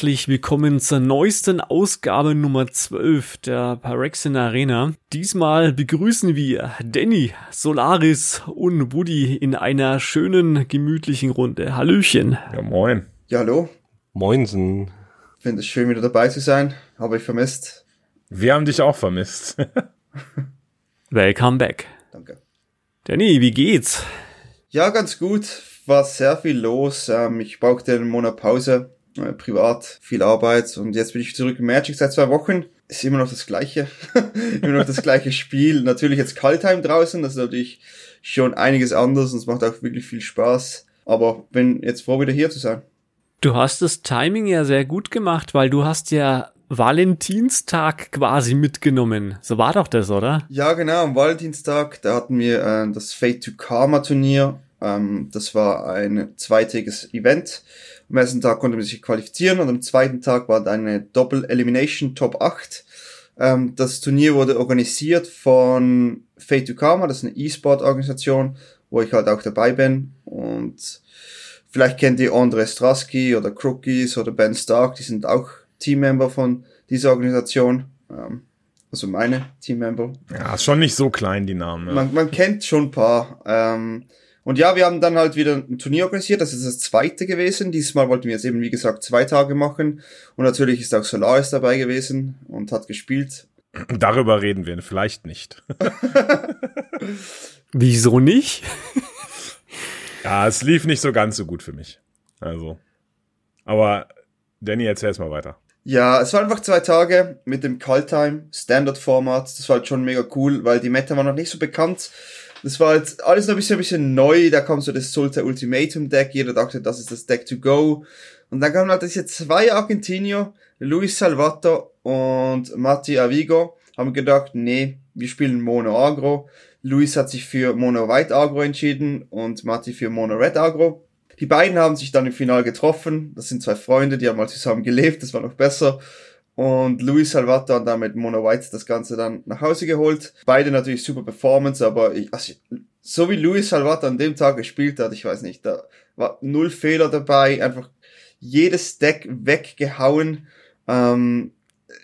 herzlich willkommen zur neuesten Ausgabe Nummer 12 der Parexin Arena. Diesmal begrüßen wir Danny, Solaris und Woody in einer schönen, gemütlichen Runde. Hallöchen. Ja, moin. Ja, hallo. Moinsen. Finde es schön, wieder dabei zu sein. Habe ich vermisst. Wir haben dich auch vermisst. Welcome back. Danke. Danny, wie geht's? Ja, ganz gut. War sehr viel los. Ähm, ich brauchte einen Monat Pause. Äh, privat, viel Arbeit. Und jetzt bin ich zurück im Magic seit zwei Wochen. Ist immer noch das gleiche. immer noch das gleiche Spiel. Natürlich jetzt Kaltheim draußen. Das ist natürlich schon einiges anders und es macht auch wirklich viel Spaß. Aber bin jetzt froh, wieder hier zu sein. Du hast das Timing ja sehr gut gemacht, weil du hast ja Valentinstag quasi mitgenommen. So war doch das, oder? Ja, genau, am Valentinstag, da hatten wir äh, das Fate to Karma Turnier. Ähm, das war ein zweitägiges Event. Am ersten Tag konnte man sich qualifizieren und am zweiten Tag war dann eine Doppel Elimination Top 8. Ähm, das Turnier wurde organisiert von Fate to Karma, das ist eine E-Sport-Organisation, wo ich halt auch dabei bin. Und vielleicht kennt ihr Andre Strasky oder Crookies oder Ben Stark, die sind auch Teammember von dieser Organisation. Ähm, also meine Teammember. Ja, ist schon nicht so klein, die Namen. Ja. Man, man kennt schon ein paar. Ähm, und ja, wir haben dann halt wieder ein Turnier organisiert. Das ist das zweite gewesen. Diesmal wollten wir jetzt eben, wie gesagt, zwei Tage machen. Und natürlich ist auch Solaris dabei gewesen und hat gespielt. Darüber reden wir vielleicht nicht. Wieso nicht? ja, es lief nicht so ganz so gut für mich. Also. Aber Danny, erzähl es mal weiter. Ja, es waren einfach zwei Tage mit dem Call-Time, Standard-Format. Das war halt schon mega cool, weil die Meta war noch nicht so bekannt. Das war halt alles noch ein bisschen, ein bisschen neu. Da kam so das Sulta Ultimatum Deck. Jeder dachte, das ist das Deck to go. Und dann kamen halt diese zwei Argentinier, Luis Salvato und Matti Avigo, haben gedacht, nee, wir spielen Mono Agro. Luis hat sich für Mono White Agro entschieden und Matti für Mono Red Agro. Die beiden haben sich dann im Final getroffen. Das sind zwei Freunde, die haben mal zusammen gelebt, das war noch besser. Und Luis Salvato hat dann mit Mono White das Ganze dann nach Hause geholt. Beide natürlich super Performance, aber ich, also, so wie Luis Salvato an dem Tag gespielt hat, ich weiß nicht, da war null Fehler dabei, einfach jedes Deck weggehauen. Ähm,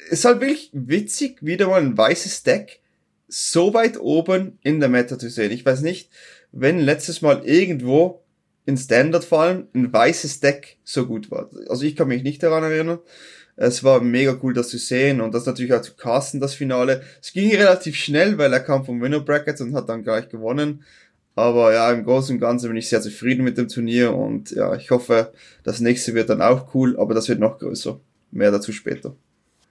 ist halt wirklich witzig, wieder mal ein weißes Deck so weit oben in der Meta zu sehen. Ich weiß nicht, wenn letztes Mal irgendwo in Standard fallen ein weißes Deck so gut war. Also ich kann mich nicht daran erinnern. Es war mega cool, das zu sehen und das natürlich auch zu casten, das Finale. Es ging relativ schnell, weil er kam vom Winner Bracket und hat dann gleich gewonnen. Aber ja, im Großen und Ganzen bin ich sehr zufrieden mit dem Turnier und ja, ich hoffe, das nächste wird dann auch cool, aber das wird noch größer. Mehr dazu später.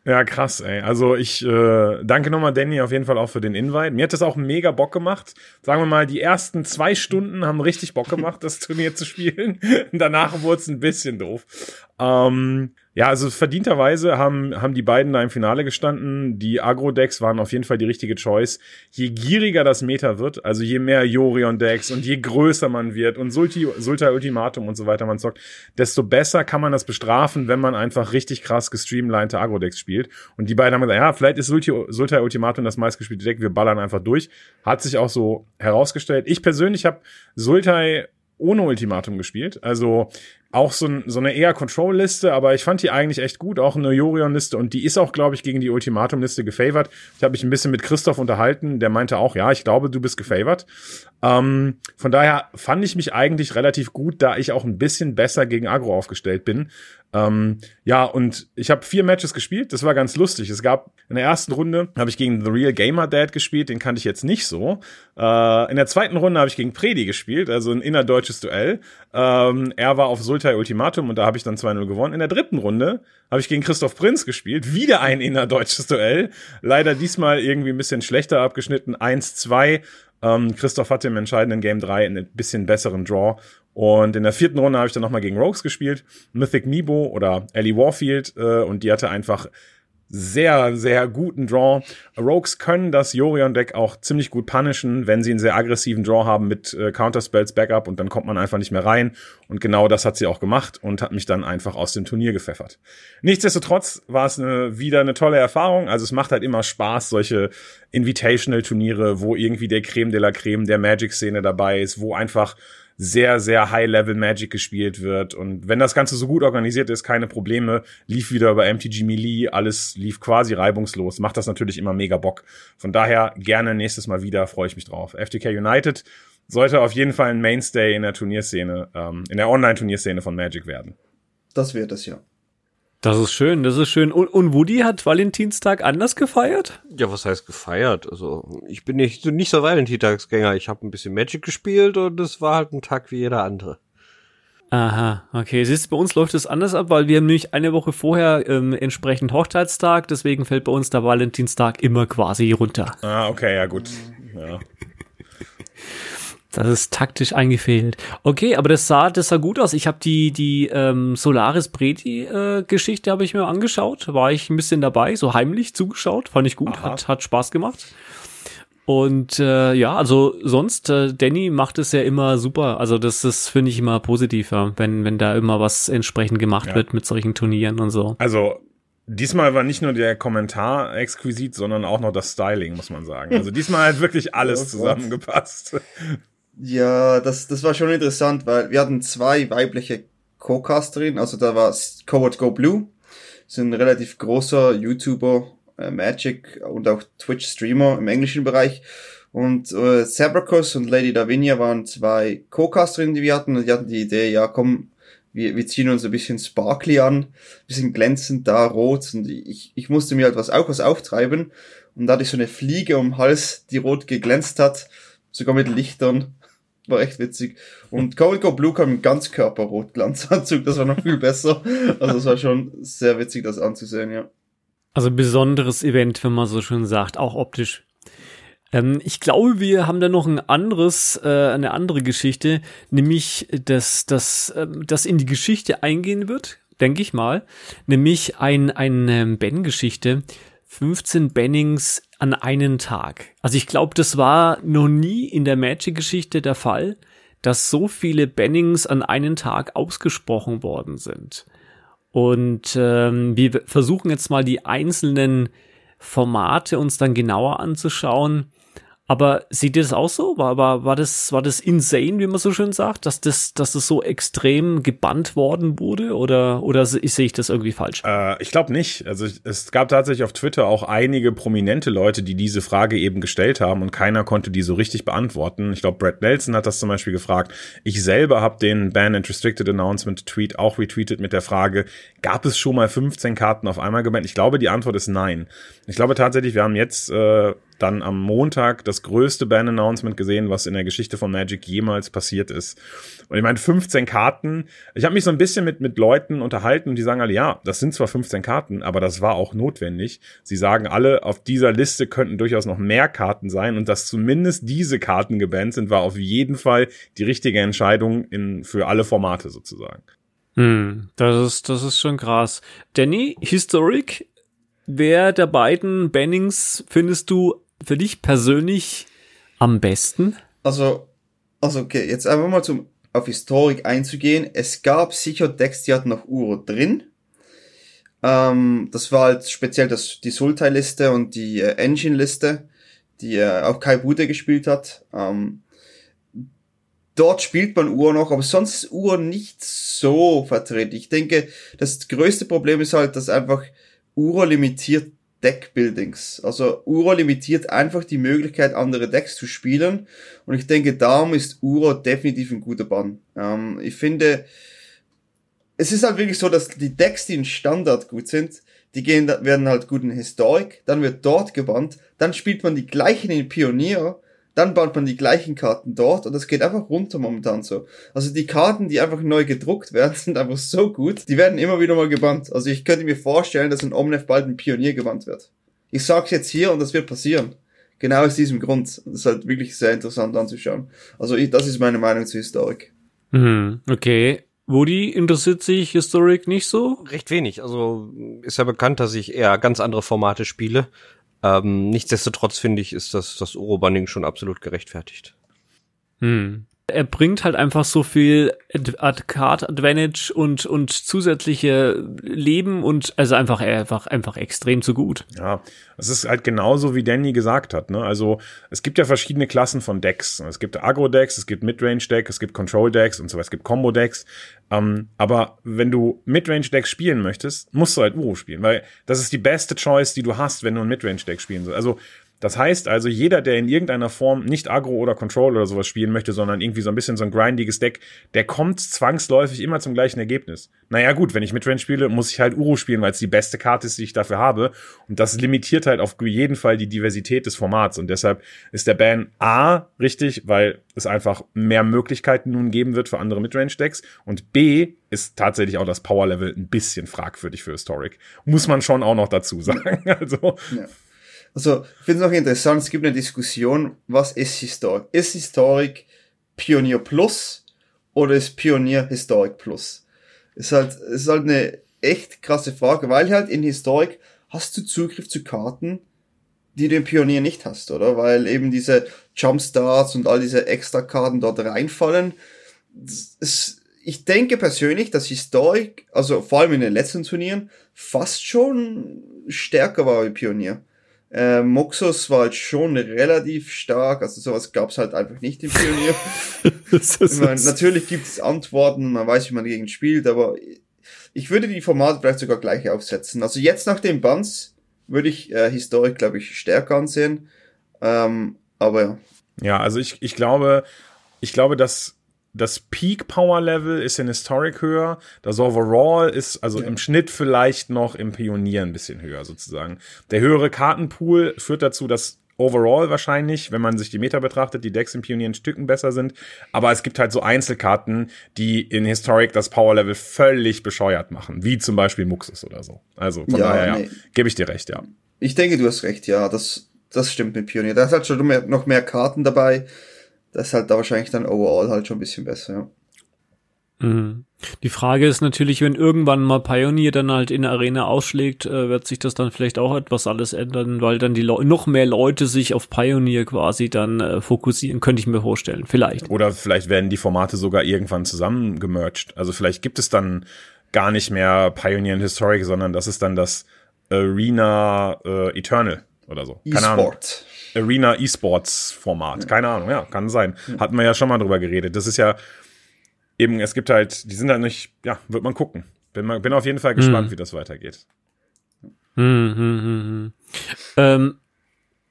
Ja, krass, ey. Also ich äh, danke nochmal Danny auf jeden Fall auch für den Invite. Mir hat das auch mega Bock gemacht. Sagen wir mal, die ersten zwei Stunden haben richtig Bock gemacht, das Turnier zu spielen. Danach wurde es ein bisschen doof. Ähm, ja, also verdienterweise haben, haben die beiden da im Finale gestanden. Die Agro-Decks waren auf jeden Fall die richtige Choice. Je gieriger das Meta wird, also je mehr Jorion-Decks und je größer man wird und Sulti, Sultai Ultimatum und so weiter man zockt, desto besser kann man das bestrafen, wenn man einfach richtig krass gestreamlinete Agro-Decks spielt. Und die beiden haben gesagt, ja, vielleicht ist Sulti, Sultai Ultimatum das meistgespielte Deck, wir ballern einfach durch. Hat sich auch so herausgestellt. Ich persönlich habe Sultai ohne Ultimatum gespielt. Also auch so, so eine eher Control-Liste, aber ich fand die eigentlich echt gut, auch eine Jorion-Liste und die ist auch, glaube ich, gegen die Ultimatum-Liste gefavored. Ich habe mich ein bisschen mit Christoph unterhalten, der meinte auch, ja, ich glaube, du bist gefavored. Ähm, von daher fand ich mich eigentlich relativ gut, da ich auch ein bisschen besser gegen Agro aufgestellt bin. Ähm, ja, und ich habe vier Matches gespielt, das war ganz lustig. Es gab in der ersten Runde habe ich gegen The Real Gamer Dad gespielt, den kannte ich jetzt nicht so. Äh, in der zweiten Runde habe ich gegen Predi gespielt, also ein innerdeutsches Duell. Ähm, er war auf Sultai Ultimatum und da habe ich dann 2-0 gewonnen. In der dritten Runde habe ich gegen Christoph Prinz gespielt, wieder ein innerdeutsches Duell. Leider diesmal irgendwie ein bisschen schlechter abgeschnitten, 1-2. Ähm, Christoph hatte im entscheidenden Game 3 einen bisschen besseren Draw und in der vierten Runde habe ich dann nochmal gegen Rogues gespielt, Mythic Nebo oder Ellie Warfield, äh, und die hatte einfach sehr, sehr guten Draw. Rogues können das Yorion-Deck auch ziemlich gut punishen, wenn sie einen sehr aggressiven Draw haben mit äh, Counterspells Backup und dann kommt man einfach nicht mehr rein. Und genau das hat sie auch gemacht und hat mich dann einfach aus dem Turnier gepfeffert. Nichtsdestotrotz war es eine, wieder eine tolle Erfahrung. Also es macht halt immer Spaß, solche Invitational-Turniere, wo irgendwie der Creme de la Creme der Magic-Szene dabei ist, wo einfach sehr, sehr High-Level Magic gespielt wird. Und wenn das Ganze so gut organisiert ist, keine Probleme, lief wieder über MTG Melee, alles lief quasi reibungslos, macht das natürlich immer mega Bock. Von daher gerne nächstes Mal wieder, freue ich mich drauf. FTK United sollte auf jeden Fall ein Mainstay in der Turnierszene, ähm, in der Online-Turnierszene von Magic werden. Das wird es ja. Das ist schön, das ist schön. Und, und Woody hat Valentinstag anders gefeiert? Ja, was heißt gefeiert? Also ich bin nicht, nicht so Valentinstagsgänger. Ich habe ein bisschen Magic gespielt und es war halt ein Tag wie jeder andere. Aha, okay. Siehst du, bei uns läuft es anders ab, weil wir haben nämlich eine Woche vorher ähm, entsprechend Hochzeitstag, deswegen fällt bei uns der Valentinstag immer quasi runter. Ah, okay, ja gut. Ja. Das ist taktisch eingefehlt. Okay, aber das sah, das sah gut aus. Ich habe die die ähm, Solaris Breti äh, habe ich mir angeschaut, war ich ein bisschen dabei, so heimlich zugeschaut, fand ich gut, hat hat Spaß gemacht. Und äh, ja, also sonst äh, Danny macht es ja immer super. Also das ist finde ich immer positiver, wenn wenn da immer was entsprechend gemacht Ja. wird mit solchen Turnieren und so. Also diesmal war nicht nur der Kommentar exquisit, sondern auch noch das Styling, muss man sagen. Also diesmal hat wirklich alles zusammengepasst. Ja, das, das war schon interessant, weil wir hatten zwei weibliche Co-Casterinnen, also da war Coward Go Blue, ist ein relativ großer YouTuber, äh, Magic und auch Twitch-Streamer im englischen Bereich. Und äh, Sabracus und Lady Davinia waren zwei Co-Casterinnen, die wir hatten, und die hatten die Idee, ja komm, wir, wir ziehen uns ein bisschen sparkly an, bisschen glänzend da, rot, und ich, ich musste mir halt was auch was auftreiben, und da hatte ich so eine Fliege um den Hals, die rot geglänzt hat, sogar mit Lichtern. War echt witzig. Und Cold Go Blue kam im Ganzkörper-Rotglanzanzug, das war noch viel besser. Also es war schon sehr witzig, das anzusehen, ja. Also besonderes Event, wenn man so schön sagt, auch optisch. Ähm, ich glaube, wir haben da noch ein anderes, äh, eine andere Geschichte, nämlich dass das, ähm, das in die Geschichte eingehen wird, denke ich mal, nämlich ein ein ähm, Ben-Geschichte. 15 Bannings an einen Tag. Also ich glaube, das war noch nie in der Magic-Geschichte der Fall, dass so viele Bannings an einen Tag ausgesprochen worden sind. Und ähm, wir versuchen jetzt mal die einzelnen Formate uns dann genauer anzuschauen. Aber seht ihr das auch so? War, war, war, das, war das insane, wie man so schön sagt, dass das, dass das so extrem gebannt worden wurde? Oder, oder se- sehe ich das irgendwie falsch? Äh, ich glaube nicht. Also es gab tatsächlich auf Twitter auch einige prominente Leute, die diese Frage eben gestellt haben und keiner konnte die so richtig beantworten. Ich glaube, Brad Nelson hat das zum Beispiel gefragt. Ich selber habe den Ban and Restricted Announcement Tweet auch retweetet mit der Frage, gab es schon mal 15 Karten auf einmal gebannt? Ich glaube, die Antwort ist nein. Ich glaube tatsächlich, wir haben jetzt äh, dann am Montag das größte Ban-Announcement gesehen, was in der Geschichte von Magic jemals passiert ist. Und ich meine, 15 Karten. Ich habe mich so ein bisschen mit, mit Leuten unterhalten und die sagen alle, ja, das sind zwar 15 Karten, aber das war auch notwendig. Sie sagen alle, auf dieser Liste könnten durchaus noch mehr Karten sein und dass zumindest diese Karten gebannt sind, war auf jeden Fall die richtige Entscheidung in, für alle Formate sozusagen. Hm, das ist, das ist schon krass. Danny, Historic, wer der beiden Bannings findest du für dich persönlich am besten? Also, also okay, jetzt einfach mal zum auf Historik einzugehen. Es gab sicher Decks, die hatten noch Uro drin. Ähm, das war halt speziell das, die Sultai-Liste und die äh, Engine-Liste, die äh, auch Kai Bude gespielt hat. Ähm, dort spielt man Ur noch, aber sonst ist Ur nicht so vertreten. Ich denke, das größte Problem ist halt, dass einfach Uro limitiert Deckbuildings. Also Uro limitiert einfach die Möglichkeit, andere Decks zu spielen. Und ich denke, darum ist Uro definitiv ein guter Bann. Ähm, ich finde, es ist halt wirklich so, dass die Decks, die in Standard gut sind, die gehen, werden halt gut in Historic, dann wird dort gebannt, dann spielt man die gleichen in Pionier, dann baut man die gleichen Karten dort und das geht einfach runter momentan so. Also die Karten, die einfach neu gedruckt werden, sind einfach so gut, die werden immer wieder mal gebannt. Also ich könnte mir vorstellen, dass in Omnef bald ein Pionier gebannt wird. Ich sag's jetzt hier und das wird passieren. Genau aus diesem Grund. Das ist halt wirklich sehr interessant anzuschauen. Also ich, das ist meine Meinung zu Historic. Hm, okay. Woody interessiert sich Historic nicht so? Recht wenig. Also ist ja bekannt, dass ich eher ganz andere Formate spiele. Ähm, nichtsdestotrotz finde ich, ist das, das Uro-Banning schon absolut gerechtfertigt. Hm. Er bringt halt einfach so viel Card Advantage und und zusätzliche Leben und also einfach einfach einfach extrem zu gut. Ja, es ist halt genauso wie Danny gesagt hat, ne? Also, es gibt ja verschiedene Klassen von Decks. Es gibt Agro Decks, es gibt Midrange Decks, es gibt Control Decks und so weiter, es gibt Combo Decks. Ähm, aber wenn du Midrange Decks spielen möchtest, musst du halt Uro spielen, weil das ist die beste Choice, die du hast, wenn du ein Midrange Deck spielen willst. Also, das heißt also, jeder, der in irgendeiner Form nicht Agro oder Control oder sowas spielen möchte, sondern irgendwie so ein bisschen so ein grindiges Deck, der kommt zwangsläufig immer zum gleichen Ergebnis. Naja gut, wenn ich mit Range spiele, muss ich halt Uro spielen, weil es die beste Karte ist, die ich dafür habe. Und das limitiert halt auf jeden Fall die Diversität des Formats. Und deshalb ist der Ban A richtig, weil es einfach mehr Möglichkeiten nun geben wird für andere Midrange-Decks. Und B ist tatsächlich auch das Power-Level ein bisschen fragwürdig für Historic. Muss man schon auch noch dazu sagen. Also. Ja. Also, ich finde es noch interessant, es gibt eine Diskussion, was ist Historik? Ist Historik Pionier Plus oder ist Pionier Historik Plus? Ist halt, ist halt eine echt krasse Frage, weil halt in Historik hast du Zugriff zu Karten, die du im Pionier nicht hast, oder? Weil eben diese Jumpstarts und all diese Extra-Karten dort reinfallen. Es, ich denke persönlich, dass Historik, also vor allem in den letzten Turnieren, fast schon stärker war wie Pionier. Äh, Moxos war halt schon relativ stark, also sowas gab's halt einfach nicht im Pionier. meine, natürlich gibt es Antworten, man weiß, wie man gegen spielt, aber ich würde die Formate vielleicht sogar gleich aufsetzen. Also jetzt nach dem Bands würde ich äh, Historik, glaube ich, stärker ansehen. Ähm, aber ja. Ja, also ich, ich glaube, ich glaube, dass das Peak Power Level ist in Historic höher. Das Overall ist also ja. im Schnitt vielleicht noch im Pionier ein bisschen höher sozusagen. Der höhere Kartenpool führt dazu, dass overall wahrscheinlich, wenn man sich die Meta betrachtet, die Decks im Pionier in Stücken besser sind. Aber es gibt halt so Einzelkarten, die in Historic das Power Level völlig bescheuert machen. Wie zum Beispiel Muxus oder so. Also von ja, daher, nee. ja, gebe ich dir recht, ja. Ich denke, du hast recht, ja. Das, das stimmt mit Pionier. Da ist halt schon noch mehr Karten dabei das ist halt da wahrscheinlich dann overall halt schon ein bisschen besser, ja. Mhm. Die Frage ist natürlich, wenn irgendwann mal Pioneer dann halt in der Arena ausschlägt, äh, wird sich das dann vielleicht auch etwas alles ändern, weil dann die Le noch mehr Leute sich auf Pioneer quasi dann äh, fokussieren, könnte ich mir vorstellen, vielleicht. Oder vielleicht werden die Formate sogar irgendwann zusammengemerged. Also vielleicht gibt es dann gar nicht mehr Pioneer und Historic, sondern das ist dann das Arena äh, Eternal oder so. Keine Ahnung. Arena E-Sports Format. Ja. Keine Ahnung, ja, kann sein. Hatten wir ja schon mal drüber geredet. Das ist ja eben, es gibt halt, die sind halt nicht, ja, wird man gucken. Bin, bin auf jeden Fall gespannt, hm. wie das weitergeht. Hm, hm, hm, hm. Ähm,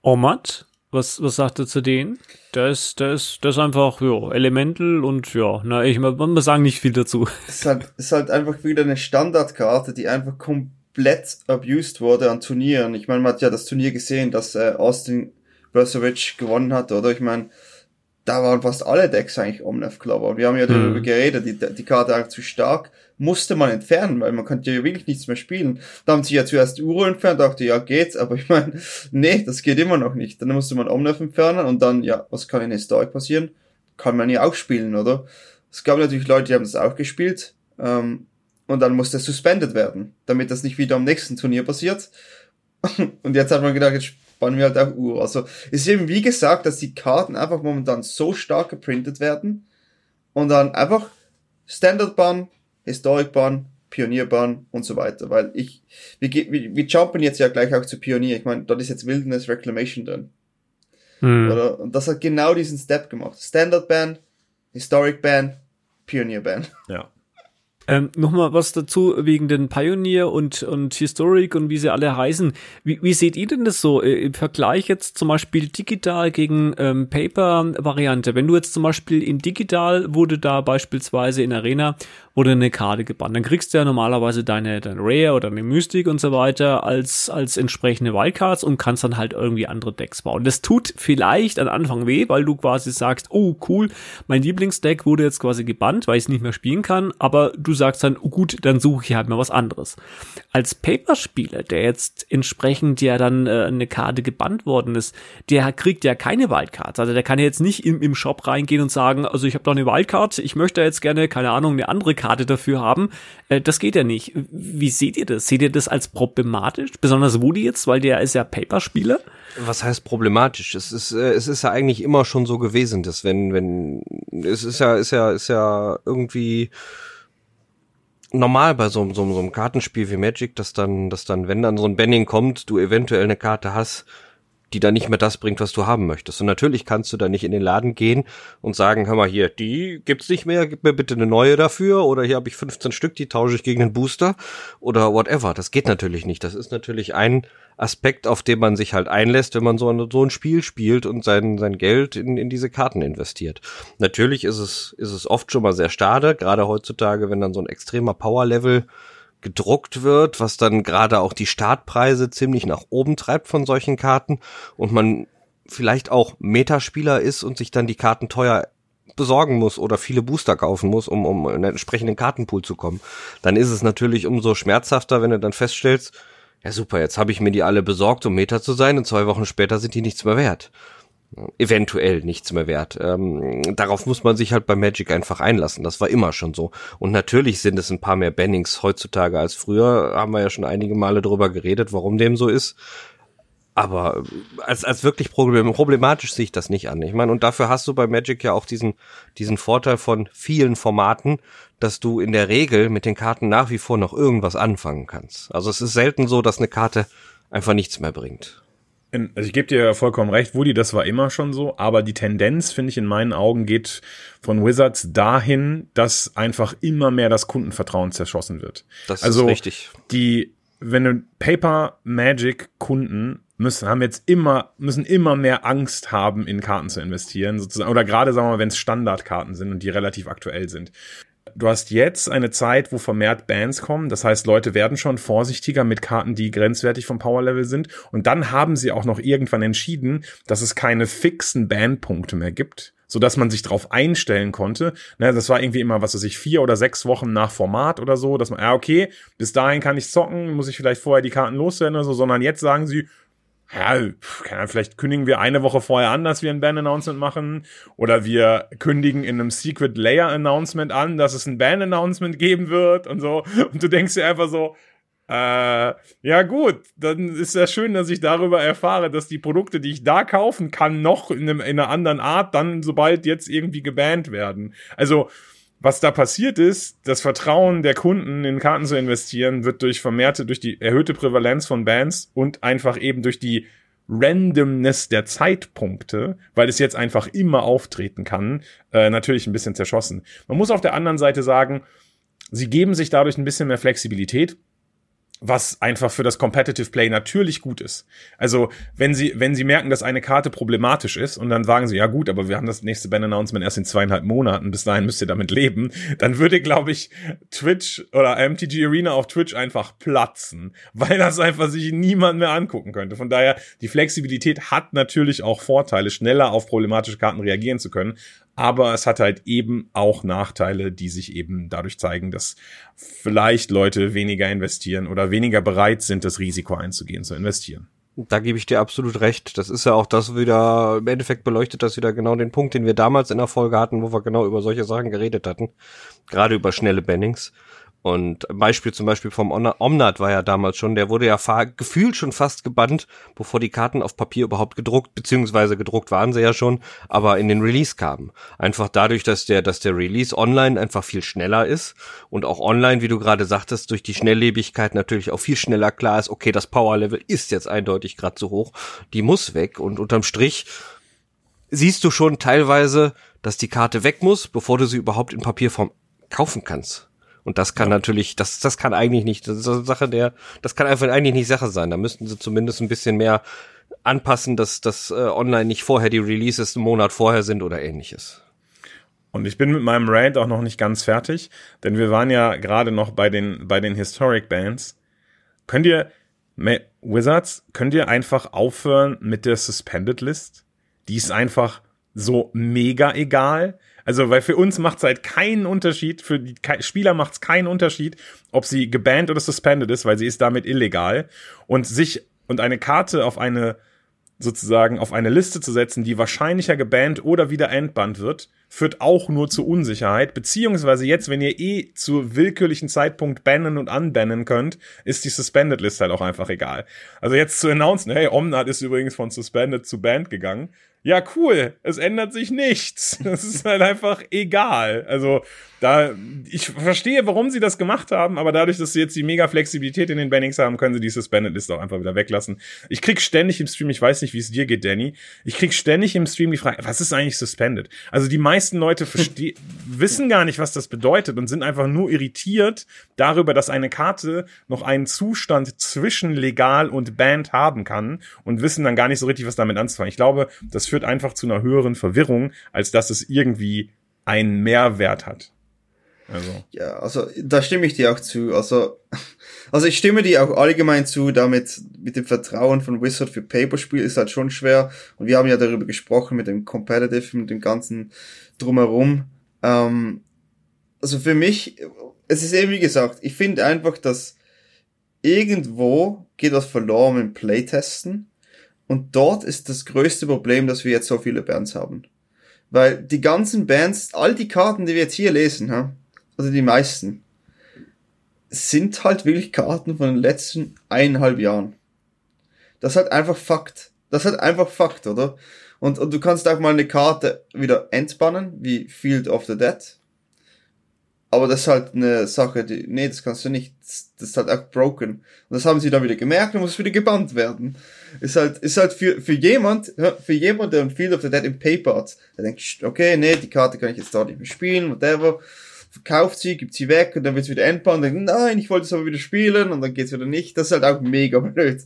Omat, was, was sagt er zu denen? Der ist, der ist, der ist einfach, ja, Elemental und ja, na, ich, man, man sagen nicht viel dazu. Es ist halt, ist halt einfach wieder eine Standardkarte, die einfach komplett abused wurde an Turnieren. Ich meine, man hat ja das Turnier gesehen, dass äh, Austin Bersovic gewonnen hat, oder? Ich meine, da waren fast alle Decks eigentlich Omnev Clover. Und wir haben ja darüber mhm. geredet, die, die Karte eigentlich zu stark, musste man entfernen, weil man konnte ja wirklich nichts mehr spielen. Da haben sie ja zuerst Uro entfernt, dachte, ja, geht's, aber ich meine, nee, das geht immer noch nicht. Dann musste man Omnev entfernen und dann, ja, was kann in Historic passieren? Kann man ja auch spielen, oder? Es gab natürlich Leute, die haben das auch gespielt, ähm, und dann musste es suspended werden, damit das nicht wieder am nächsten Turnier passiert. und jetzt hat man gedacht, jetzt bauen wir halt auch Uhr. Also es ist eben wie gesagt, dass die Karten einfach momentan so stark geprintet werden und dann einfach Standard-Bahn, Historic-Bahn, Pionierbahn und so weiter. Weil ich, wir, wir, wir jumpen jetzt ja gleich auch zu Pionier. Ich meine, dort ist jetzt Wilderness Reclamation drin. Hm. Oder? Und das hat genau diesen Step gemacht. Standard Ban, Historic Ban, Pionier Ban. Ja. Ähm, Nochmal was dazu wegen den Pioneer und, und Historic und wie sie alle heißen. Wie, wie seht ihr denn das so äh, im Vergleich jetzt zum Beispiel digital gegen ähm, Paper-Variante? Wenn du jetzt zum Beispiel in digital wurde da beispielsweise in Arena wurde eine Karte gebannt, dann kriegst du ja normalerweise deine, deine Rare oder eine Mystic und so weiter als, als entsprechende Wildcards und kannst dann halt irgendwie andere Decks bauen. Das tut vielleicht am Anfang weh, weil du quasi sagst, oh cool, mein Lieblingsdeck wurde jetzt quasi gebannt, weil ich es nicht mehr spielen kann, aber du sagst dann, oh gut, dann suche ich halt mal was anderes. Als Paperspieler, der jetzt entsprechend ja dann äh, eine Karte gebannt worden ist, der kriegt ja keine Wildcards. Also der kann ja jetzt nicht im, im Shop reingehen und sagen, also ich habe da eine Wildcard, ich möchte jetzt gerne, keine Ahnung, eine andere Karte dafür haben. Äh, das geht ja nicht. Wie seht ihr das? Seht ihr das als problematisch? Besonders Woody jetzt, weil der ist ja Paperspieler. Was heißt problematisch? Es ist, äh, es ist ja eigentlich immer schon so gewesen, dass wenn, wenn es ist ja, ist ja, ist ja irgendwie normal bei so, so, so einem Kartenspiel wie Magic, dass dann, dass dann, wenn dann so ein Banning kommt, du eventuell eine Karte hast, die dann nicht mehr das bringt, was du haben möchtest. Und natürlich kannst du da nicht in den Laden gehen und sagen, hör mal hier, die gibt's nicht mehr, gib mir bitte eine neue dafür oder hier habe ich 15 Stück, die tausche ich gegen einen Booster oder whatever. Das geht natürlich nicht. Das ist natürlich ein Aspekt, auf den man sich halt einlässt, wenn man so ein, so ein Spiel spielt und sein, sein Geld in, in diese Karten investiert. Natürlich ist es, ist es oft schon mal sehr schade, gerade heutzutage, wenn dann so ein extremer Power-Level gedruckt wird, was dann gerade auch die Startpreise ziemlich nach oben treibt von solchen Karten und man vielleicht auch Metaspieler ist und sich dann die Karten teuer besorgen muss oder viele Booster kaufen muss, um, um in einen entsprechenden Kartenpool zu kommen, dann ist es natürlich umso schmerzhafter, wenn du dann feststellst, ja super, jetzt habe ich mir die alle besorgt, um Meta zu sein und zwei Wochen später sind die nichts mehr wert eventuell nichts mehr wert. Ähm, darauf muss man sich halt bei Magic einfach einlassen. Das war immer schon so. Und natürlich sind es ein paar mehr Bannings heutzutage als früher. Haben wir ja schon einige Male drüber geredet, warum dem so ist. Aber als, als wirklich problematisch sehe ich das nicht an. Ich meine, und dafür hast du bei Magic ja auch diesen, diesen Vorteil von vielen Formaten, dass du in der Regel mit den Karten nach wie vor noch irgendwas anfangen kannst. Also es ist selten so, dass eine Karte einfach nichts mehr bringt in, also ich gebe dir vollkommen recht, Woody, das war immer schon so, aber die Tendenz, finde ich, in meinen Augen geht von Wizards dahin, dass einfach immer mehr das Kundenvertrauen zerschossen wird. Das also ist richtig. Die, wenn du Paper Magic Kunden müssen, haben jetzt immer, müssen immer mehr Angst haben, in Karten zu investieren, sozusagen, oder gerade sagen wir mal, wenn es Standardkarten sind und die relativ aktuell sind du hast jetzt eine Zeit, wo vermehrt Bands kommen. Das heißt, Leute werden schon vorsichtiger mit Karten, die grenzwertig vom Powerlevel sind. Und dann haben sie auch noch irgendwann entschieden, dass es keine fixen Bandpunkte mehr gibt so dass man sich darauf einstellen konnte. Ne, das war irgendwie immer, was weiß ich, vier oder sechs Wochen nach Format oder so, dass man, ja, okay, bis dahin kann ich zocken, muss ich vielleicht vorher die Karten loswerden oder so, sondern jetzt sagen sie, ja, kann, vielleicht kündigen wir eine Woche vorher an, dass wir ein Ban-Announcement machen. Oder wir kündigen in einem Secret Layer-Announcement an, dass es ein Ban-Announcement geben wird und so. Und du denkst dir einfach so, äh, ja gut, dann ist ja schön, dass ich darüber erfahre, dass die Produkte, die ich da kaufen kann, noch in, einem, in einer anderen Art dann sobald jetzt irgendwie gebannt werden. Also, was da passiert ist, das Vertrauen der Kunden in Karten zu investieren, wird durch vermehrte, durch die erhöhte Prävalenz von Bands und einfach eben durch die Randomness der Zeitpunkte, weil es jetzt einfach immer auftreten kann, äh, natürlich ein bisschen zerschossen. Man muss auf der anderen Seite sagen, sie geben sich dadurch ein bisschen mehr Flexibilität was einfach für das Competitive Play natürlich gut ist. Also, wenn sie, wenn sie merken, dass eine Karte problematisch ist und dann sagen sie, ja gut, aber wir haben das nächste Band-Announcement erst in zweieinhalb Monaten, bis dahin müsst ihr damit leben, dann würde, glaube ich, Twitch oder MTG Arena auf Twitch einfach platzen, weil das einfach sich niemand mehr angucken könnte. Von daher, die Flexibilität hat natürlich auch Vorteile, schneller auf problematische Karten reagieren zu können, aber es hat halt eben auch Nachteile, die sich eben dadurch zeigen, dass vielleicht Leute weniger investieren oder weniger bereit sind, das Risiko einzugehen, zu investieren. Da gebe ich dir absolut recht. Das ist ja auch das wieder, im Endeffekt beleuchtet das wieder genau den Punkt, den wir damals in der Folge hatten, wo wir genau über solche Sachen geredet hatten. Gerade über schnelle Bannings. Und Beispiel zum Beispiel vom Omnat war ja damals schon, der wurde ja gefühlt schon fast gebannt, bevor die Karten auf Papier überhaupt gedruckt, beziehungsweise gedruckt waren sie ja schon, aber in den Release kamen. Einfach dadurch, dass der, dass der Release online einfach viel schneller ist und auch online, wie du gerade sagtest, durch die Schnelllebigkeit natürlich auch viel schneller klar ist, okay, das Power Level ist jetzt eindeutig gerade zu hoch, die muss weg und unterm Strich siehst du schon teilweise, dass die Karte weg muss, bevor du sie überhaupt in Papierform kaufen kannst. Und das kann ja. natürlich, das, das kann eigentlich nicht, das ist eine Sache der, das kann einfach eigentlich nicht Sache sein. Da müssten sie zumindest ein bisschen mehr anpassen, dass das äh, online nicht vorher die Releases einen Monat vorher sind oder ähnliches. Und ich bin mit meinem Rant auch noch nicht ganz fertig, denn wir waren ja gerade noch bei den, bei den Historic Bands. Könnt ihr, Wizards, könnt ihr einfach aufhören mit der Suspended List? Die ist einfach so mega egal. Also, weil für uns macht es halt keinen Unterschied, für die Spieler macht es keinen Unterschied, ob sie gebannt oder suspended ist, weil sie ist damit illegal. Und sich und eine Karte auf eine sozusagen auf eine Liste zu setzen, die wahrscheinlicher gebannt oder wieder entbannt wird, führt auch nur zu Unsicherheit. Beziehungsweise jetzt, wenn ihr eh zu willkürlichen Zeitpunkt bannen und unbannen könnt, ist die Suspended List halt auch einfach egal. Also jetzt zu announcen, hey, Omnat ist übrigens von Suspended zu Banned gegangen ja, cool, es ändert sich nichts. Das ist halt einfach egal. Also, da, ich verstehe, warum sie das gemacht haben, aber dadurch, dass sie jetzt die mega Flexibilität in den Bannings haben, können sie die Suspended List auch einfach wieder weglassen. Ich krieg ständig im Stream, ich weiß nicht, wie es dir geht, Danny, ich krieg ständig im Stream die Frage, was ist eigentlich Suspended? Also, die meisten Leute wissen gar nicht, was das bedeutet und sind einfach nur irritiert darüber, dass eine Karte noch einen Zustand zwischen legal und banned haben kann und wissen dann gar nicht so richtig, was damit anzufangen. Ich glaube, das führt einfach zu einer höheren Verwirrung, als dass es irgendwie einen Mehrwert hat. Also. Ja, also da stimme ich dir auch zu. Also, also ich stimme dir auch allgemein zu, damit mit dem Vertrauen von Wizard für Paperspiel ist halt schon schwer. Und wir haben ja darüber gesprochen mit dem Competitive, mit dem ganzen drumherum. Ähm, also für mich, es ist eben wie gesagt, ich finde einfach, dass irgendwo geht was verloren im Playtesten. Und dort ist das größte Problem, dass wir jetzt so viele Bands haben. Weil die ganzen Bands, all die Karten, die wir jetzt hier lesen, ha, also die meisten, sind halt wirklich Karten von den letzten eineinhalb Jahren. Das ist halt einfach Fakt. Das ist halt einfach Fakt, oder? Und, und du kannst auch mal eine Karte wieder entbannen, wie Field of the Dead. Aber das ist halt eine Sache, die, nee, das kannst du nicht. Das, das ist halt auch broken. Und das haben sie dann wieder gemerkt und muss wieder gebannt werden. Ist halt, ist halt für, für jemand, für jemand, der ein Field of the Dead im Paper hat, der denkt, okay, nee, die Karte kann ich jetzt da nicht mehr spielen, whatever. Verkauft sie, gibt sie weg und dann wird es wieder endbar und denkt, nein, ich wollte es aber wieder spielen und dann geht's wieder nicht. Das ist halt auch mega blöd.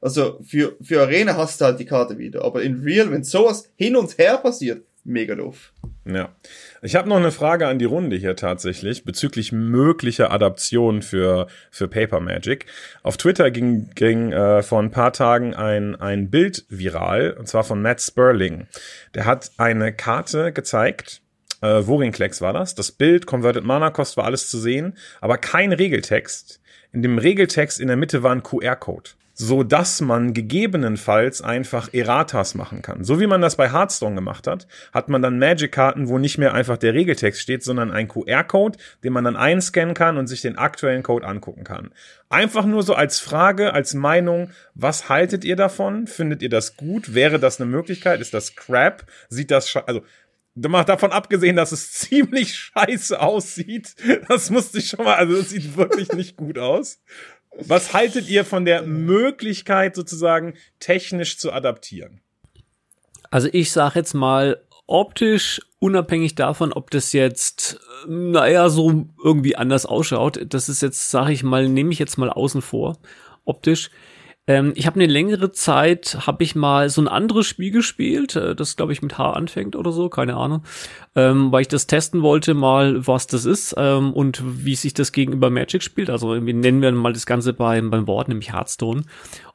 Also für, für Arena hast du halt die Karte wieder. Aber in Real, wenn sowas hin und her passiert, mega doof. Ja. Ich habe noch eine Frage an die Runde hier tatsächlich bezüglich möglicher Adaptionen für, für Paper Magic. Auf Twitter ging, ging äh, vor ein paar Tagen ein, ein Bild viral, und zwar von Matt Sperling. Der hat eine Karte gezeigt, äh, Vorinklex war das. Das Bild, Converted Mana Cost war alles zu sehen, aber kein Regeltext. In dem Regeltext in der Mitte war ein QR-Code so dass man gegebenenfalls einfach Erratas machen kann. So wie man das bei Hearthstone gemacht hat, hat man dann Magic-Karten, wo nicht mehr einfach der Regeltext steht, sondern ein QR-Code, den man dann einscannen kann und sich den aktuellen Code angucken kann. Einfach nur so als Frage, als Meinung, was haltet ihr davon? Findet ihr das gut? Wäre das eine Möglichkeit? Ist das crap? Sieht das, also, davon abgesehen, dass es ziemlich scheiße aussieht. Das musste ich schon mal, also das sieht wirklich nicht gut aus. Was haltet ihr von der Möglichkeit sozusagen technisch zu adaptieren? Also ich sage jetzt mal optisch, unabhängig davon, ob das jetzt, naja, so irgendwie anders ausschaut, das ist jetzt, sage ich mal, nehme ich jetzt mal außen vor, optisch. Ähm, ich habe eine längere Zeit, habe ich mal so ein anderes Spiel gespielt, äh, das glaube ich mit H anfängt oder so, keine Ahnung, ähm, weil ich das testen wollte mal, was das ist ähm, und wie sich das gegenüber Magic spielt. Also nennen wir mal das Ganze beim, beim Wort, nämlich Hearthstone.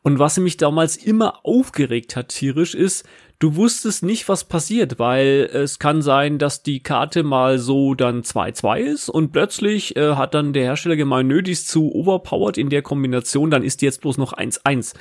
Und was mich damals immer aufgeregt hat tierisch ist, du wusstest nicht, was passiert, weil es kann sein, dass die Karte mal so dann 2-2 ist und plötzlich äh, hat dann der Hersteller gemeint, nö, die ist zu overpowered in der Kombination, dann ist die jetzt bloß noch 1-1.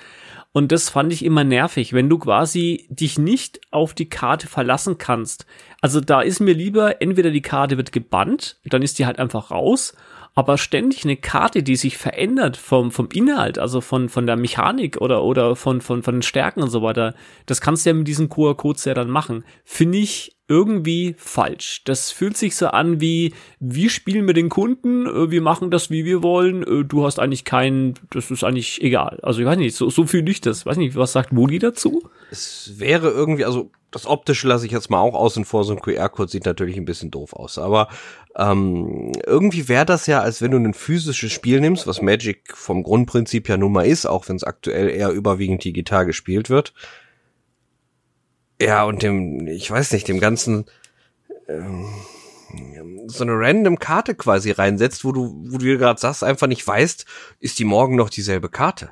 Und das fand ich immer nervig, wenn du quasi dich nicht auf die Karte verlassen kannst. Also da ist mir lieber, entweder die Karte wird gebannt, dann ist die halt einfach raus, aber ständig eine Karte, die sich verändert vom, vom Inhalt, also von, von der Mechanik oder, oder von, von, von den Stärken und so weiter, das kannst du ja mit diesen QR-Codes ja dann machen. Finde ich irgendwie falsch. Das fühlt sich so an wie, wir spielen mit den Kunden, äh, wir machen das, wie wir wollen, äh, du hast eigentlich keinen, das ist eigentlich egal. Also ich weiß nicht, so, so fühle ich das. Weiß nicht, was sagt Wooly dazu? Es wäre irgendwie, also das Optische lasse ich jetzt mal auch außen vor, so ein QR-Code sieht natürlich ein bisschen doof aus, aber ähm, irgendwie wäre das ja, als wenn du ein physisches Spiel nimmst, was Magic vom Grundprinzip ja nun mal ist, auch wenn es aktuell eher überwiegend digital gespielt wird, ja, und dem, ich weiß nicht, dem ganzen ähm, so eine random Karte quasi reinsetzt, wo du, wo du gerade sagst, einfach nicht weißt, ist die morgen noch dieselbe Karte.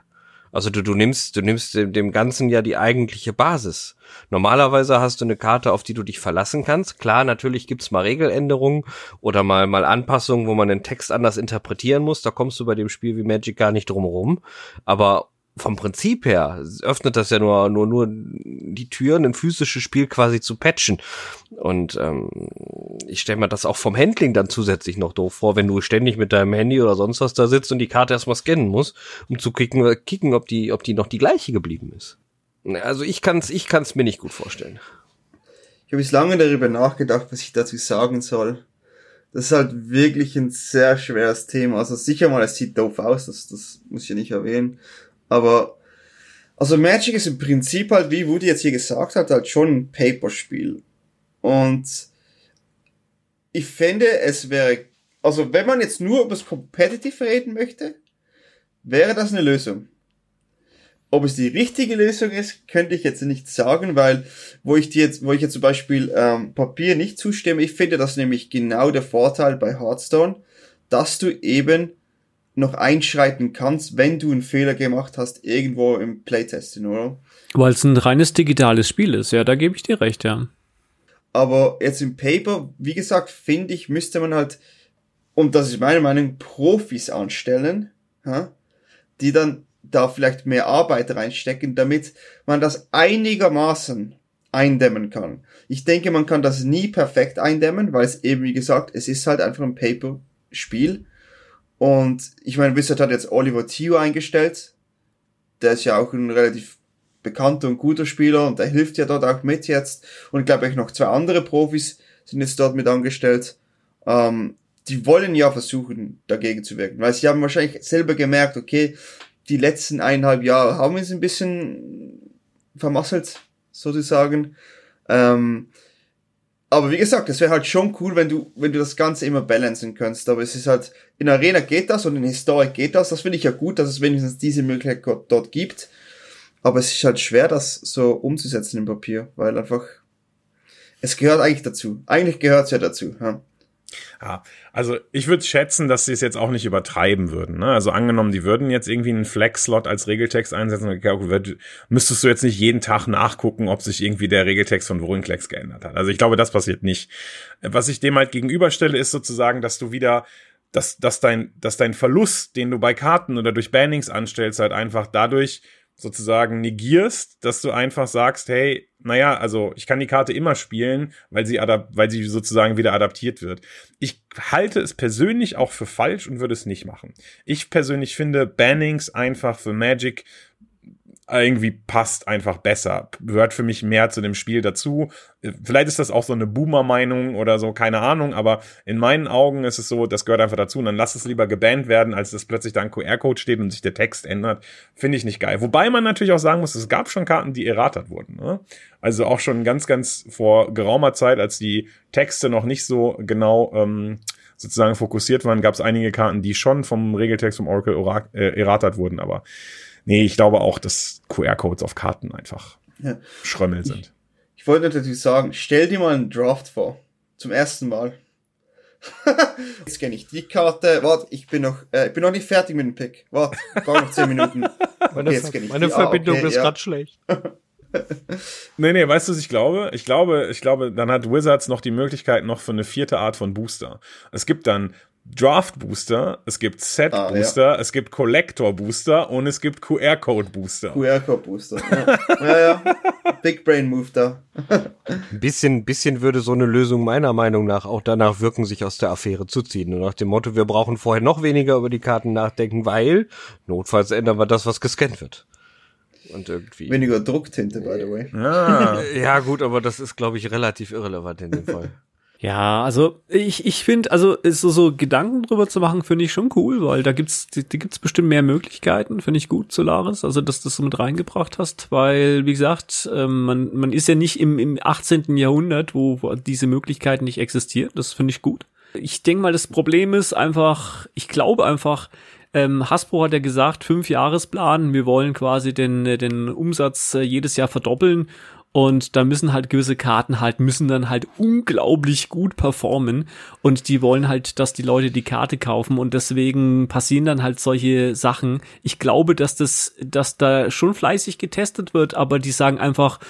Also du, du nimmst, du nimmst dem, dem Ganzen ja die eigentliche Basis. Normalerweise hast du eine Karte, auf die du dich verlassen kannst. Klar, natürlich gibt's mal Regeländerungen oder mal, mal Anpassungen, wo man den Text anders interpretieren muss. Da kommst du bei dem Spiel wie Magic gar nicht drum herum. Aber vom Prinzip her öffnet das ja nur, nur, nur die Türen, ein physisches Spiel quasi zu patchen. Und ähm, ich stelle mir das auch vom Handling dann zusätzlich noch doof vor, wenn du ständig mit deinem Handy oder sonst was da sitzt und die Karte erstmal scannen musst, um zu kicken, kicken ob die, ob die noch die gleiche geblieben ist. Also ich kann's, ich kann's mir nicht gut vorstellen. Ich habe jetzt lange darüber nachgedacht, was ich dazu sagen soll. Das ist halt wirklich ein sehr schweres Thema. Also sicher mal, es sieht doof aus, das, das muss ich ja nicht erwähnen. Aber, also Magic ist im Prinzip halt, wie Woody jetzt hier gesagt hat, halt schon ein Paperspiel. Und ich fände, es wäre, also wenn man jetzt nur über das Competitive reden möchte, wäre das eine Lösung. Ob es die richtige Lösung ist, könnte ich jetzt nicht sagen, weil wo ich dir jetzt, wo ich jetzt zum Beispiel ähm, Papier nicht zustimme, ich finde das nämlich genau der Vorteil bei Hearthstone, dass du eben noch einschreiten kannst, wenn du einen Fehler gemacht hast, irgendwo im Playtesting, oder? Weil es ein reines digitales Spiel ist, ja, da gebe ich dir recht, ja. Aber jetzt im Paper, wie gesagt, finde ich, müsste man halt, und das ist meine Meinung, Profis anstellen, ja, die dann da vielleicht mehr Arbeit reinstecken, damit man das einigermaßen eindämmen kann. Ich denke, man kann das nie perfekt eindämmen, weil es eben, wie gesagt, es ist halt einfach ein Paper-Spiel. Und ich meine, Wizard hat jetzt Oliver Tio eingestellt. Der ist ja auch ein relativ bekannter und guter Spieler und der hilft ja dort auch mit jetzt. Und ich glaube, auch noch zwei andere Profis sind jetzt dort mit angestellt. Ähm, die wollen ja versuchen, dagegen zu wirken, weil sie haben wahrscheinlich selber gemerkt, okay, die letzten eineinhalb Jahre haben wir es ein bisschen vermasselt, sozusagen. Ähm, aber wie gesagt, es wäre halt schon cool, wenn du, wenn du das Ganze immer balancen kannst. Aber es ist halt, in Arena geht das und in Historic geht das. Das finde ich ja gut, dass es wenigstens diese Möglichkeit dort gibt. Aber es ist halt schwer, das so umzusetzen im Papier, weil einfach, es gehört eigentlich dazu. Eigentlich gehört es ja dazu. Ja. Ja, also ich würde schätzen, dass sie es jetzt auch nicht übertreiben würden. Ne? Also angenommen, die würden jetzt irgendwie einen Flex-Slot als Regeltext einsetzen, müsstest du jetzt nicht jeden Tag nachgucken, ob sich irgendwie der Regeltext von Vorinclex geändert hat. Also ich glaube, das passiert nicht. Was ich dem halt gegenüberstelle, ist sozusagen, dass du wieder dass, dass, dein, dass dein Verlust, den du bei Karten oder durch Bannings anstellst, halt einfach dadurch sozusagen negierst, dass du einfach sagst, hey, naja, also ich kann die Karte immer spielen, weil sie, weil sie sozusagen wieder adaptiert wird. Ich halte es persönlich auch für falsch und würde es nicht machen. Ich persönlich finde Bannings einfach für Magic irgendwie passt einfach besser. Gehört für mich mehr zu dem Spiel dazu. Vielleicht ist das auch so eine Boomer-Meinung oder so, keine Ahnung, aber in meinen Augen ist es so, das gehört einfach dazu. Und dann lass es lieber gebannt werden, als dass plötzlich da ein QR-Code steht und sich der Text ändert. Finde ich nicht geil. Wobei man natürlich auch sagen muss, es gab schon Karten, die erratert wurden. Ne? Also auch schon ganz, ganz vor geraumer Zeit, als die Texte noch nicht so genau ähm, sozusagen fokussiert waren, gab es einige Karten, die schon vom Regeltext vom Oracle äh, erratert wurden, aber Nee, ich glaube auch, dass QR-Codes auf Karten einfach ja. Schrömmel sind. Ich, ich wollte natürlich sagen, stell dir mal einen Draft vor. Zum ersten Mal. Jetzt kenne ich die Karte. Warte, ich bin noch, äh, ich bin noch nicht fertig mit dem Pick. Warte, brauche noch zehn Minuten. Meine, okay, jetzt meine die. Verbindung ah, okay, ist ja. gerade schlecht. nee, nee, weißt du, was ich glaube? Ich glaube, ich glaube, dann hat Wizards noch die Möglichkeit noch für eine vierte Art von Booster. Es gibt dann Draft Booster, es gibt Set ah, Booster, ja. es gibt Collector Booster und es gibt QR Code Booster. QR Code Booster. Ja, ja, ja. Big Brain Move da. Ein bisschen, bisschen würde so eine Lösung meiner Meinung nach auch danach wirken, sich aus der Affäre zu ziehen. Und nach dem Motto, wir brauchen vorher noch weniger über die Karten nachdenken, weil notfalls ändern wir das, was gescannt wird. Und irgendwie. Weniger Drucktinte, by the way. Ja, ja gut, aber das ist, glaube ich, relativ irrelevant in dem Fall. Ja, also ich, ich finde, also so, so Gedanken drüber zu machen, finde ich schon cool, weil da gibt's, die gibt's bestimmt mehr Möglichkeiten, finde ich gut, Solaris, also dass du das so mit reingebracht hast, weil, wie gesagt, ähm, man, man ist ja nicht im, im 18. Jahrhundert, wo, wo diese Möglichkeiten nicht existieren, das finde ich gut. Ich denke mal, das Problem ist einfach, ich glaube einfach, ähm, Hasbro hat ja gesagt, fünf Jahresplan, wir wollen quasi den, den Umsatz äh, jedes Jahr verdoppeln und da müssen halt gewisse Karten halt, müssen dann halt unglaublich gut performen. Und die wollen halt, dass die Leute die Karte kaufen. Und deswegen passieren dann halt solche Sachen. Ich glaube, dass das, dass da schon fleißig getestet wird, aber die sagen einfach,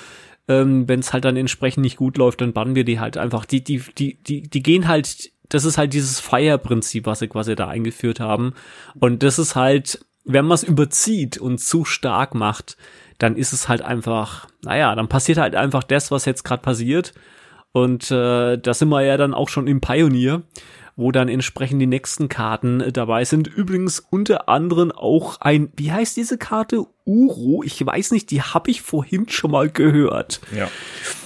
ähm, wenn es halt dann entsprechend nicht gut läuft, dann bannen wir die halt einfach. Die, die, die, die, die gehen halt, das ist halt dieses Fire-Prinzip, was sie quasi da eingeführt haben. Und das ist halt, wenn man es überzieht und zu stark macht, dann ist es halt einfach, naja, dann passiert halt einfach das, was jetzt gerade passiert. Und äh, da sind wir ja dann auch schon im Pioneer wo dann entsprechend die nächsten Karten äh, dabei sind. Übrigens unter anderem auch ein, wie heißt diese Karte? Uro? Ich weiß nicht, die habe ich vorhin schon mal gehört. Ja,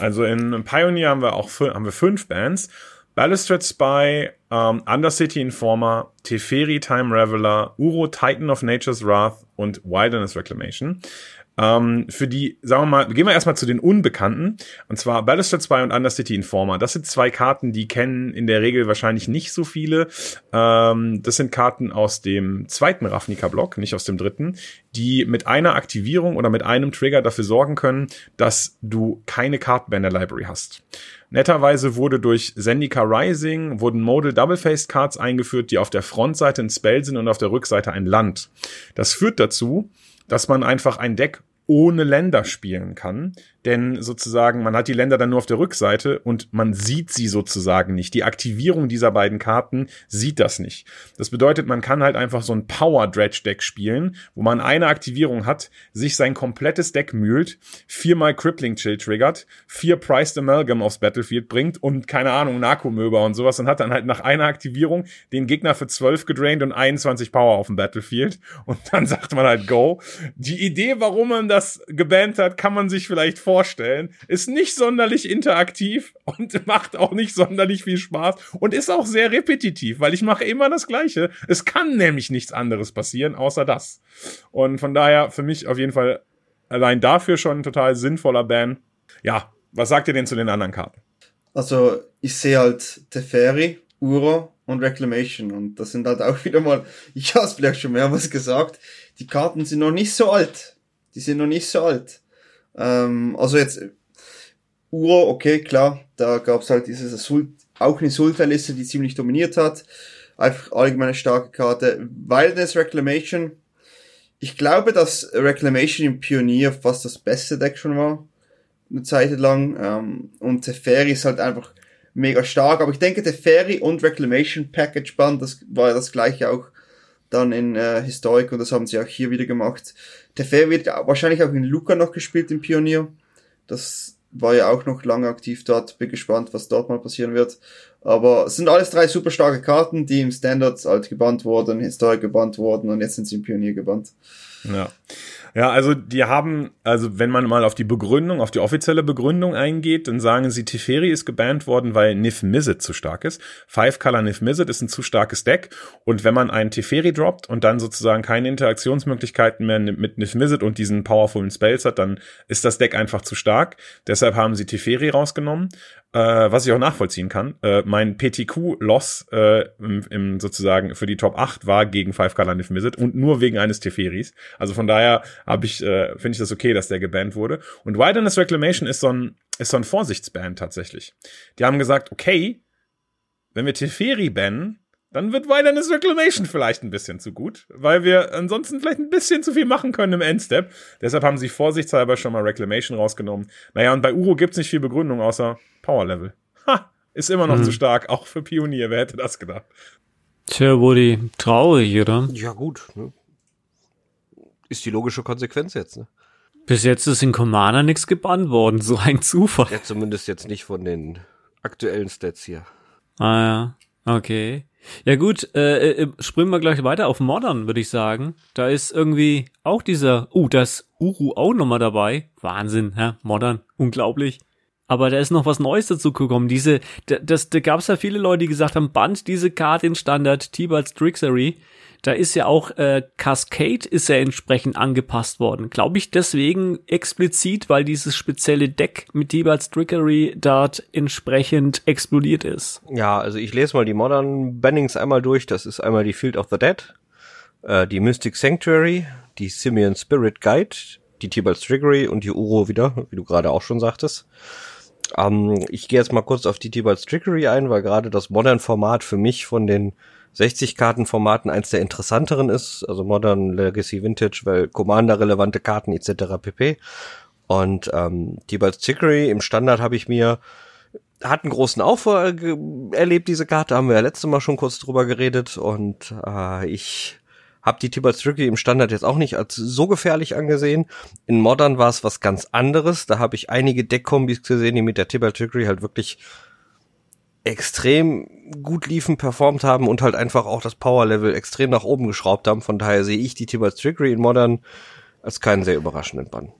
also in Pioneer haben wir auch haben wir fünf Bands. Balustrade Spy, um, Undercity Informer, Teferi Time Reveler, Uro Titan of Nature's Wrath und Wilderness Reclamation. Ähm, für die, sagen wir mal, gehen wir erstmal zu den Unbekannten. Und zwar Balustrade 2 und Undercity Informer. Das sind zwei Karten, die kennen in der Regel wahrscheinlich nicht so viele. Ähm, das sind Karten aus dem zweiten Ravnica-Block, nicht aus dem dritten, die mit einer Aktivierung oder mit einem Trigger dafür sorgen können, dass du keine Karten mehr in der Library hast. Netterweise wurde durch Zendika Rising wurden Modal Double-Faced Cards eingeführt, die auf der Frontseite ein Spell sind und auf der Rückseite ein Land. Das führt dazu, dass man einfach ein Deck ohne Länder spielen kann. Denn sozusagen, man hat die Länder dann nur auf der Rückseite und man sieht sie sozusagen nicht. Die Aktivierung dieser beiden Karten sieht das nicht. Das bedeutet, man kann halt einfach so ein Power Dredge Deck spielen, wo man eine Aktivierung hat, sich sein komplettes Deck mühlt, viermal Crippling Chill triggert, vier Priced Amalgam aufs Battlefield bringt und keine Ahnung, Narkomöber und sowas und hat dann halt nach einer Aktivierung den Gegner für 12 gedraint und 21 Power auf dem Battlefield und dann sagt man halt Go. Die Idee, warum man das gebannt hat, kann man sich vielleicht vorstellen. Ist nicht sonderlich interaktiv und macht auch nicht sonderlich viel Spaß und ist auch sehr repetitiv, weil ich mache immer das Gleiche. Es kann nämlich nichts anderes passieren, außer das. Und von daher für mich auf jeden Fall allein dafür schon ein total sinnvoller Ban. Ja, was sagt ihr denn zu den anderen Karten? Also, ich sehe halt Teferi, Uro und Reclamation und das sind halt auch wieder mal, ich habe es vielleicht schon mehrmals gesagt, die Karten sind noch nicht so alt. Die sind noch nicht so alt. Ähm, also jetzt Uro, okay, klar, da gab's halt dieses Assault, auch eine Sultan-Liste, die ziemlich dominiert hat. Einfach allgemeine starke Karte. Wilderness Reclamation. Ich glaube, dass Reclamation im Pionier fast das beste Deck schon war. Eine Zeit lang. Ähm, und Teferi ist halt einfach mega stark. Aber ich denke, Teferi und Reclamation Package Band, das war ja das gleiche auch dann in äh, Historic und das haben sie auch hier wieder gemacht. Teferi wird wahrscheinlich auch in Luca noch gespielt im Pionier. Das war ja auch noch lange aktiv dort. Bin gespannt, was dort mal passieren wird. Aber es sind alles drei super starke Karten, die im Standard alt gebannt wurden, Historic gebannt wurden und jetzt sind sie im Pionier gebannt. Ja. Ja, also die haben, also wenn man mal auf die Begründung, auf die offizielle Begründung eingeht, dann sagen sie, Teferi ist gebannt worden, weil Nif Mizzet zu stark ist. Five Color Nif Mizzet ist ein zu starkes Deck und wenn man einen Teferi droppt und dann sozusagen keine Interaktionsmöglichkeiten mehr mit Nif Mizzet und diesen powerfulen Spells hat, dann ist das Deck einfach zu stark. Deshalb haben sie Teferi rausgenommen äh, was ich auch nachvollziehen kann. Äh, mein PTQ-Loss äh, im, im, sozusagen für die Top 8 war gegen 5 Color if Visit und nur wegen eines Teferis. Also von daher habe ich, äh, finde ich das okay, dass der gebannt wurde. Und Wilderness Reclamation ist so ein, ist so ein Vorsichtsban tatsächlich. Die haben gesagt, okay, wenn wir Teferi bannen, dann wird Wilderness Reclamation vielleicht ein bisschen zu gut, weil wir ansonsten vielleicht ein bisschen zu viel machen können im Endstep. Deshalb haben sie vorsichtshalber schon mal Reclamation rausgenommen. Naja, und bei Uro gibt's nicht viel Begründung außer Power Level. Ha! Ist immer noch hm. zu stark, auch für Pionier. Wer hätte das gedacht? Tja, Woody, traurig, oder? Ja, gut. Ne? Ist die logische Konsequenz jetzt, ne? Bis jetzt ist in Commander nichts gebannt worden, so ein Zufall. Ja, zumindest jetzt nicht von den aktuellen Stats hier. Ah ja, okay. Ja gut, äh, äh, springen wir gleich weiter auf Modern, würde ich sagen. Da ist irgendwie auch dieser, uh, das Uru auch nochmal dabei. Wahnsinn, hä? Modern, unglaublich. Aber da ist noch was Neues dazu gekommen. Diese, da, das, da gab es ja viele Leute, die gesagt haben, band diese Karte in Standard, T-Balls Trixery. Da ist ja auch äh, Cascade ist ja entsprechend angepasst worden. Glaube ich deswegen explizit, weil dieses spezielle Deck mit T-Balls Trickery dort entsprechend explodiert ist. Ja, also ich lese mal die Modern Bannings einmal durch. Das ist einmal die Field of the Dead, äh, die Mystic Sanctuary, die Simeon Spirit Guide, die T-Balls Trickery und die Uro wieder, wie du gerade auch schon sagtest. Ähm, ich gehe jetzt mal kurz auf die T-Balls Trickery ein, weil gerade das Modern-Format für mich von den 60-Karten-Formaten eins der interessanteren ist, also Modern, Legacy, Vintage, weil Commander-relevante Karten etc. pp. Und ähm, T-Balls Trickery im Standard habe ich mir hat einen großen Aufbau erlebt, diese Karte, haben wir ja letztes Mal schon kurz drüber geredet und äh, ich hab die Tibalt Strictly im Standard jetzt auch nicht als so gefährlich angesehen. In Modern war es was ganz anderes. Da habe ich einige Deckkombis gesehen, die mit der Tibalt Strictly halt wirklich extrem gut liefen, performt haben und halt einfach auch das Power-Level extrem nach oben geschraubt haben. Von daher sehe ich die Tibalt Trickery in Modern als keinen sehr überraschenden Bann.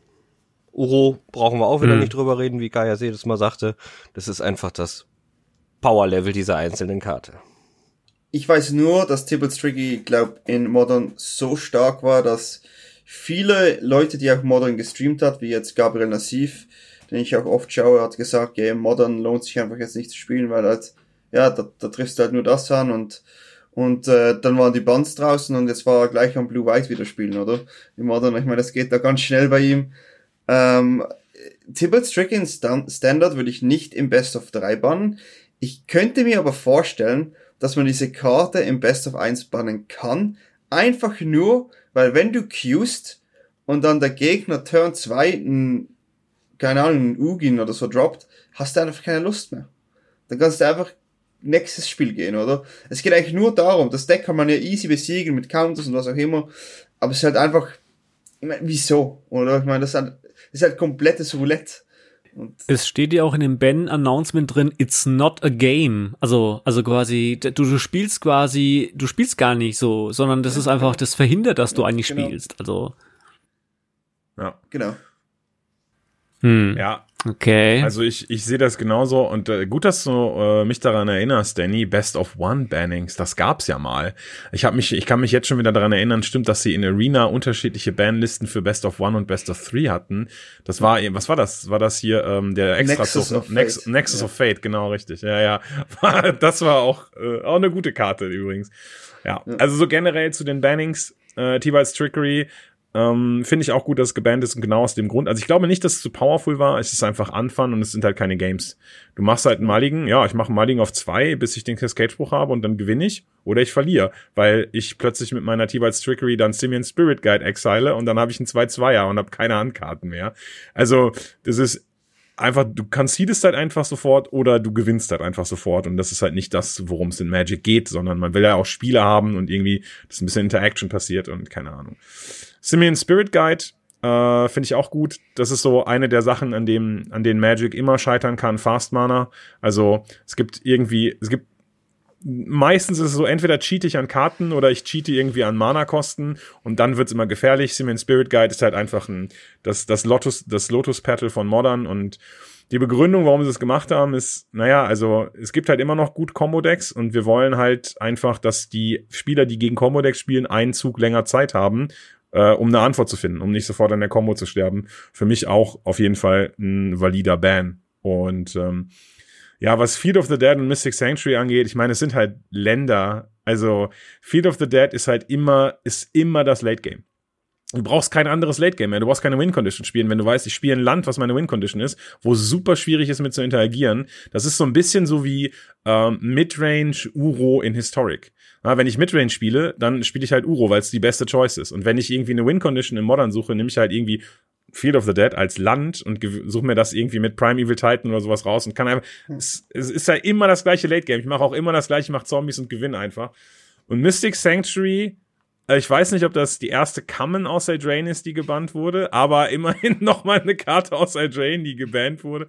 Uro brauchen wir auch wieder mhm. nicht drüber reden, wie Gaia jedes Mal sagte. Das ist einfach das Power-Level dieser einzelnen Karte. Ich weiß nur, dass Tibalt Tricky, glaub, in Modern so stark war, dass viele Leute, die auch Modern gestreamt hat, wie jetzt Gabriel Nassif, den ich auch oft schaue, hat gesagt, ja, Modern lohnt sich einfach jetzt nicht zu spielen, weil halt, ja, da, da triffst du halt nur das an und und äh, dann waren die Bands draußen und jetzt war er gleich am Blue White wieder spielen, oder? Im Modern, ich meine, das geht da ganz schnell bei ihm. Ähm, Tibble Stricken Standard würde ich nicht im Best of 3 bannen. Ich könnte mir aber vorstellen, dass man diese Karte im Best of 1 bannen kann. Einfach nur, weil wenn du queuest und dann der Gegner Turn 2 ein keine Ahnung, ein Ugin oder so droppt, hast du einfach keine Lust mehr. Dann kannst du einfach nächstes Spiel gehen, oder? Es geht eigentlich nur darum, das Deck kann man ja easy besiegen mit Counters und was auch immer, aber es ist halt einfach, ich meine, wieso, oder? Ich meine, das ist halt, das ist halt komplettes Roulette. Und es steht ja auch in dem Ben-Announcement drin, it's not a game. Also, also quasi, du, du spielst quasi, du spielst gar nicht so, sondern das ist einfach, das verhindert, dass du eigentlich genau. spielst. Also. Ja. Genau. Hm. Ja. Okay. Also ich, ich sehe das genauso und äh, gut, dass du äh, mich daran erinnerst, Danny. Best of One Bannings, das gab's ja mal. Ich habe mich, ich kann mich jetzt schon wieder daran erinnern. Stimmt, dass sie in Arena unterschiedliche Banlisten für Best of One und Best of Three hatten. Das war, was war das? War das hier ähm, der extra Nexus, of, Nex Fate. Nexus ja. of Fate? Genau, richtig. Ja, ja. das war auch äh, auch eine gute Karte übrigens. Ja. ja. Also so generell zu den Bannings. Äh, T-Bites Trickery ähm, Finde ich auch gut, dass es gebannt ist und genau aus dem Grund. Also ich glaube nicht, dass es zu powerful war. Es ist einfach Anfang und es sind halt keine Games. Du machst halt einen Maligen, ja, ich mache einen Maligen auf zwei, bis ich den Cascade-Spruch habe und dann gewinne ich. Oder ich verliere, weil ich plötzlich mit meiner T-Bites Trickery dann Simeon Spirit Guide exile und dann habe ich einen 2-2er und habe keine Handkarten mehr. Also das ist einfach, du es halt einfach sofort oder du gewinnst halt einfach sofort. Und das ist halt nicht das, worum es in Magic geht, sondern man will ja auch Spiele haben und irgendwie, dass ein bisschen Interaction passiert und keine Ahnung. Simeon Spirit Guide äh, finde ich auch gut. Das ist so eine der Sachen, an dem, an denen Magic immer scheitern kann. Fast Mana. Also es gibt irgendwie, es gibt meistens ist es so, entweder cheat ich an Karten oder ich cheate irgendwie an Mana-Kosten und dann wird's immer gefährlich. Simeon Spirit Guide ist halt einfach ein, das, das Lotus, das Lotus-Petal von Modern und die Begründung, warum sie es gemacht haben, ist, naja, also es gibt halt immer noch gut Combo-Decks und wir wollen halt einfach, dass die Spieler, die gegen Combo-Decks spielen, einen Zug länger Zeit haben, äh, um eine Antwort zu finden, um nicht sofort an der Combo zu sterben. Für mich auch auf jeden Fall ein valider Ban. Und ähm, ja, was Field of the Dead und Mystic Sanctuary angeht, ich meine, es sind halt Länder. Also Field of the Dead ist halt immer, ist immer das Late Game. Du brauchst kein anderes Late Game mehr. Du brauchst keine Win Condition spielen, wenn du weißt, ich spiele ein Land, was meine Win Condition ist, wo super schwierig ist, mit zu interagieren. Das ist so ein bisschen so wie ähm, Midrange Uro in Historic. Ja, wenn ich Midrange spiele, dann spiele ich halt Uro, weil es die beste Choice ist. Und wenn ich irgendwie eine Win Condition im Modern suche, nehme ich halt irgendwie Field of the Dead als Land und suche mir das irgendwie mit Prime Evil Titan oder sowas raus und kann einfach. Es, es ist ja immer das gleiche Late Game. Ich mache auch immer das gleiche, ich mache Zombies und gewinne einfach. Und Mystic Sanctuary, äh, ich weiß nicht, ob das die erste Common aus Eldraine ist, die gebannt wurde, aber immerhin nochmal eine Karte aus Eldraine, die gebannt wurde.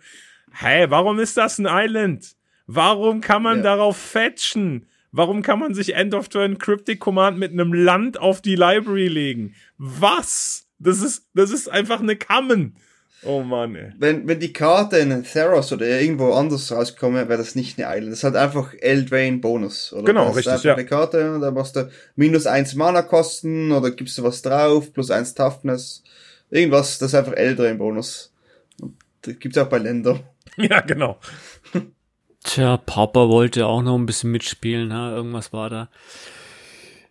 Hä, hey, warum ist das ein Island? Warum kann man ja. darauf fetchen? Warum kann man sich End of Turn Cryptic Command mit einem Land auf die Library legen? Was? Das ist, das ist einfach eine Kammen. Oh Mann, ey. Wenn, wenn die Karte in Theros oder irgendwo anders rauskomme, wäre das nicht eine Island. Das halt einfach Eldrain Bonus. Oder? Genau, das richtig, ist ja. eine Karte, da machst du minus eins Mana kosten oder gibst du was drauf, plus eins Toughness. Irgendwas, das ist einfach Eldrain Bonus. Und das gibt's auch bei Ländern. Ja, genau. Tja, Papa wollte auch noch ein bisschen mitspielen, ne? irgendwas war da.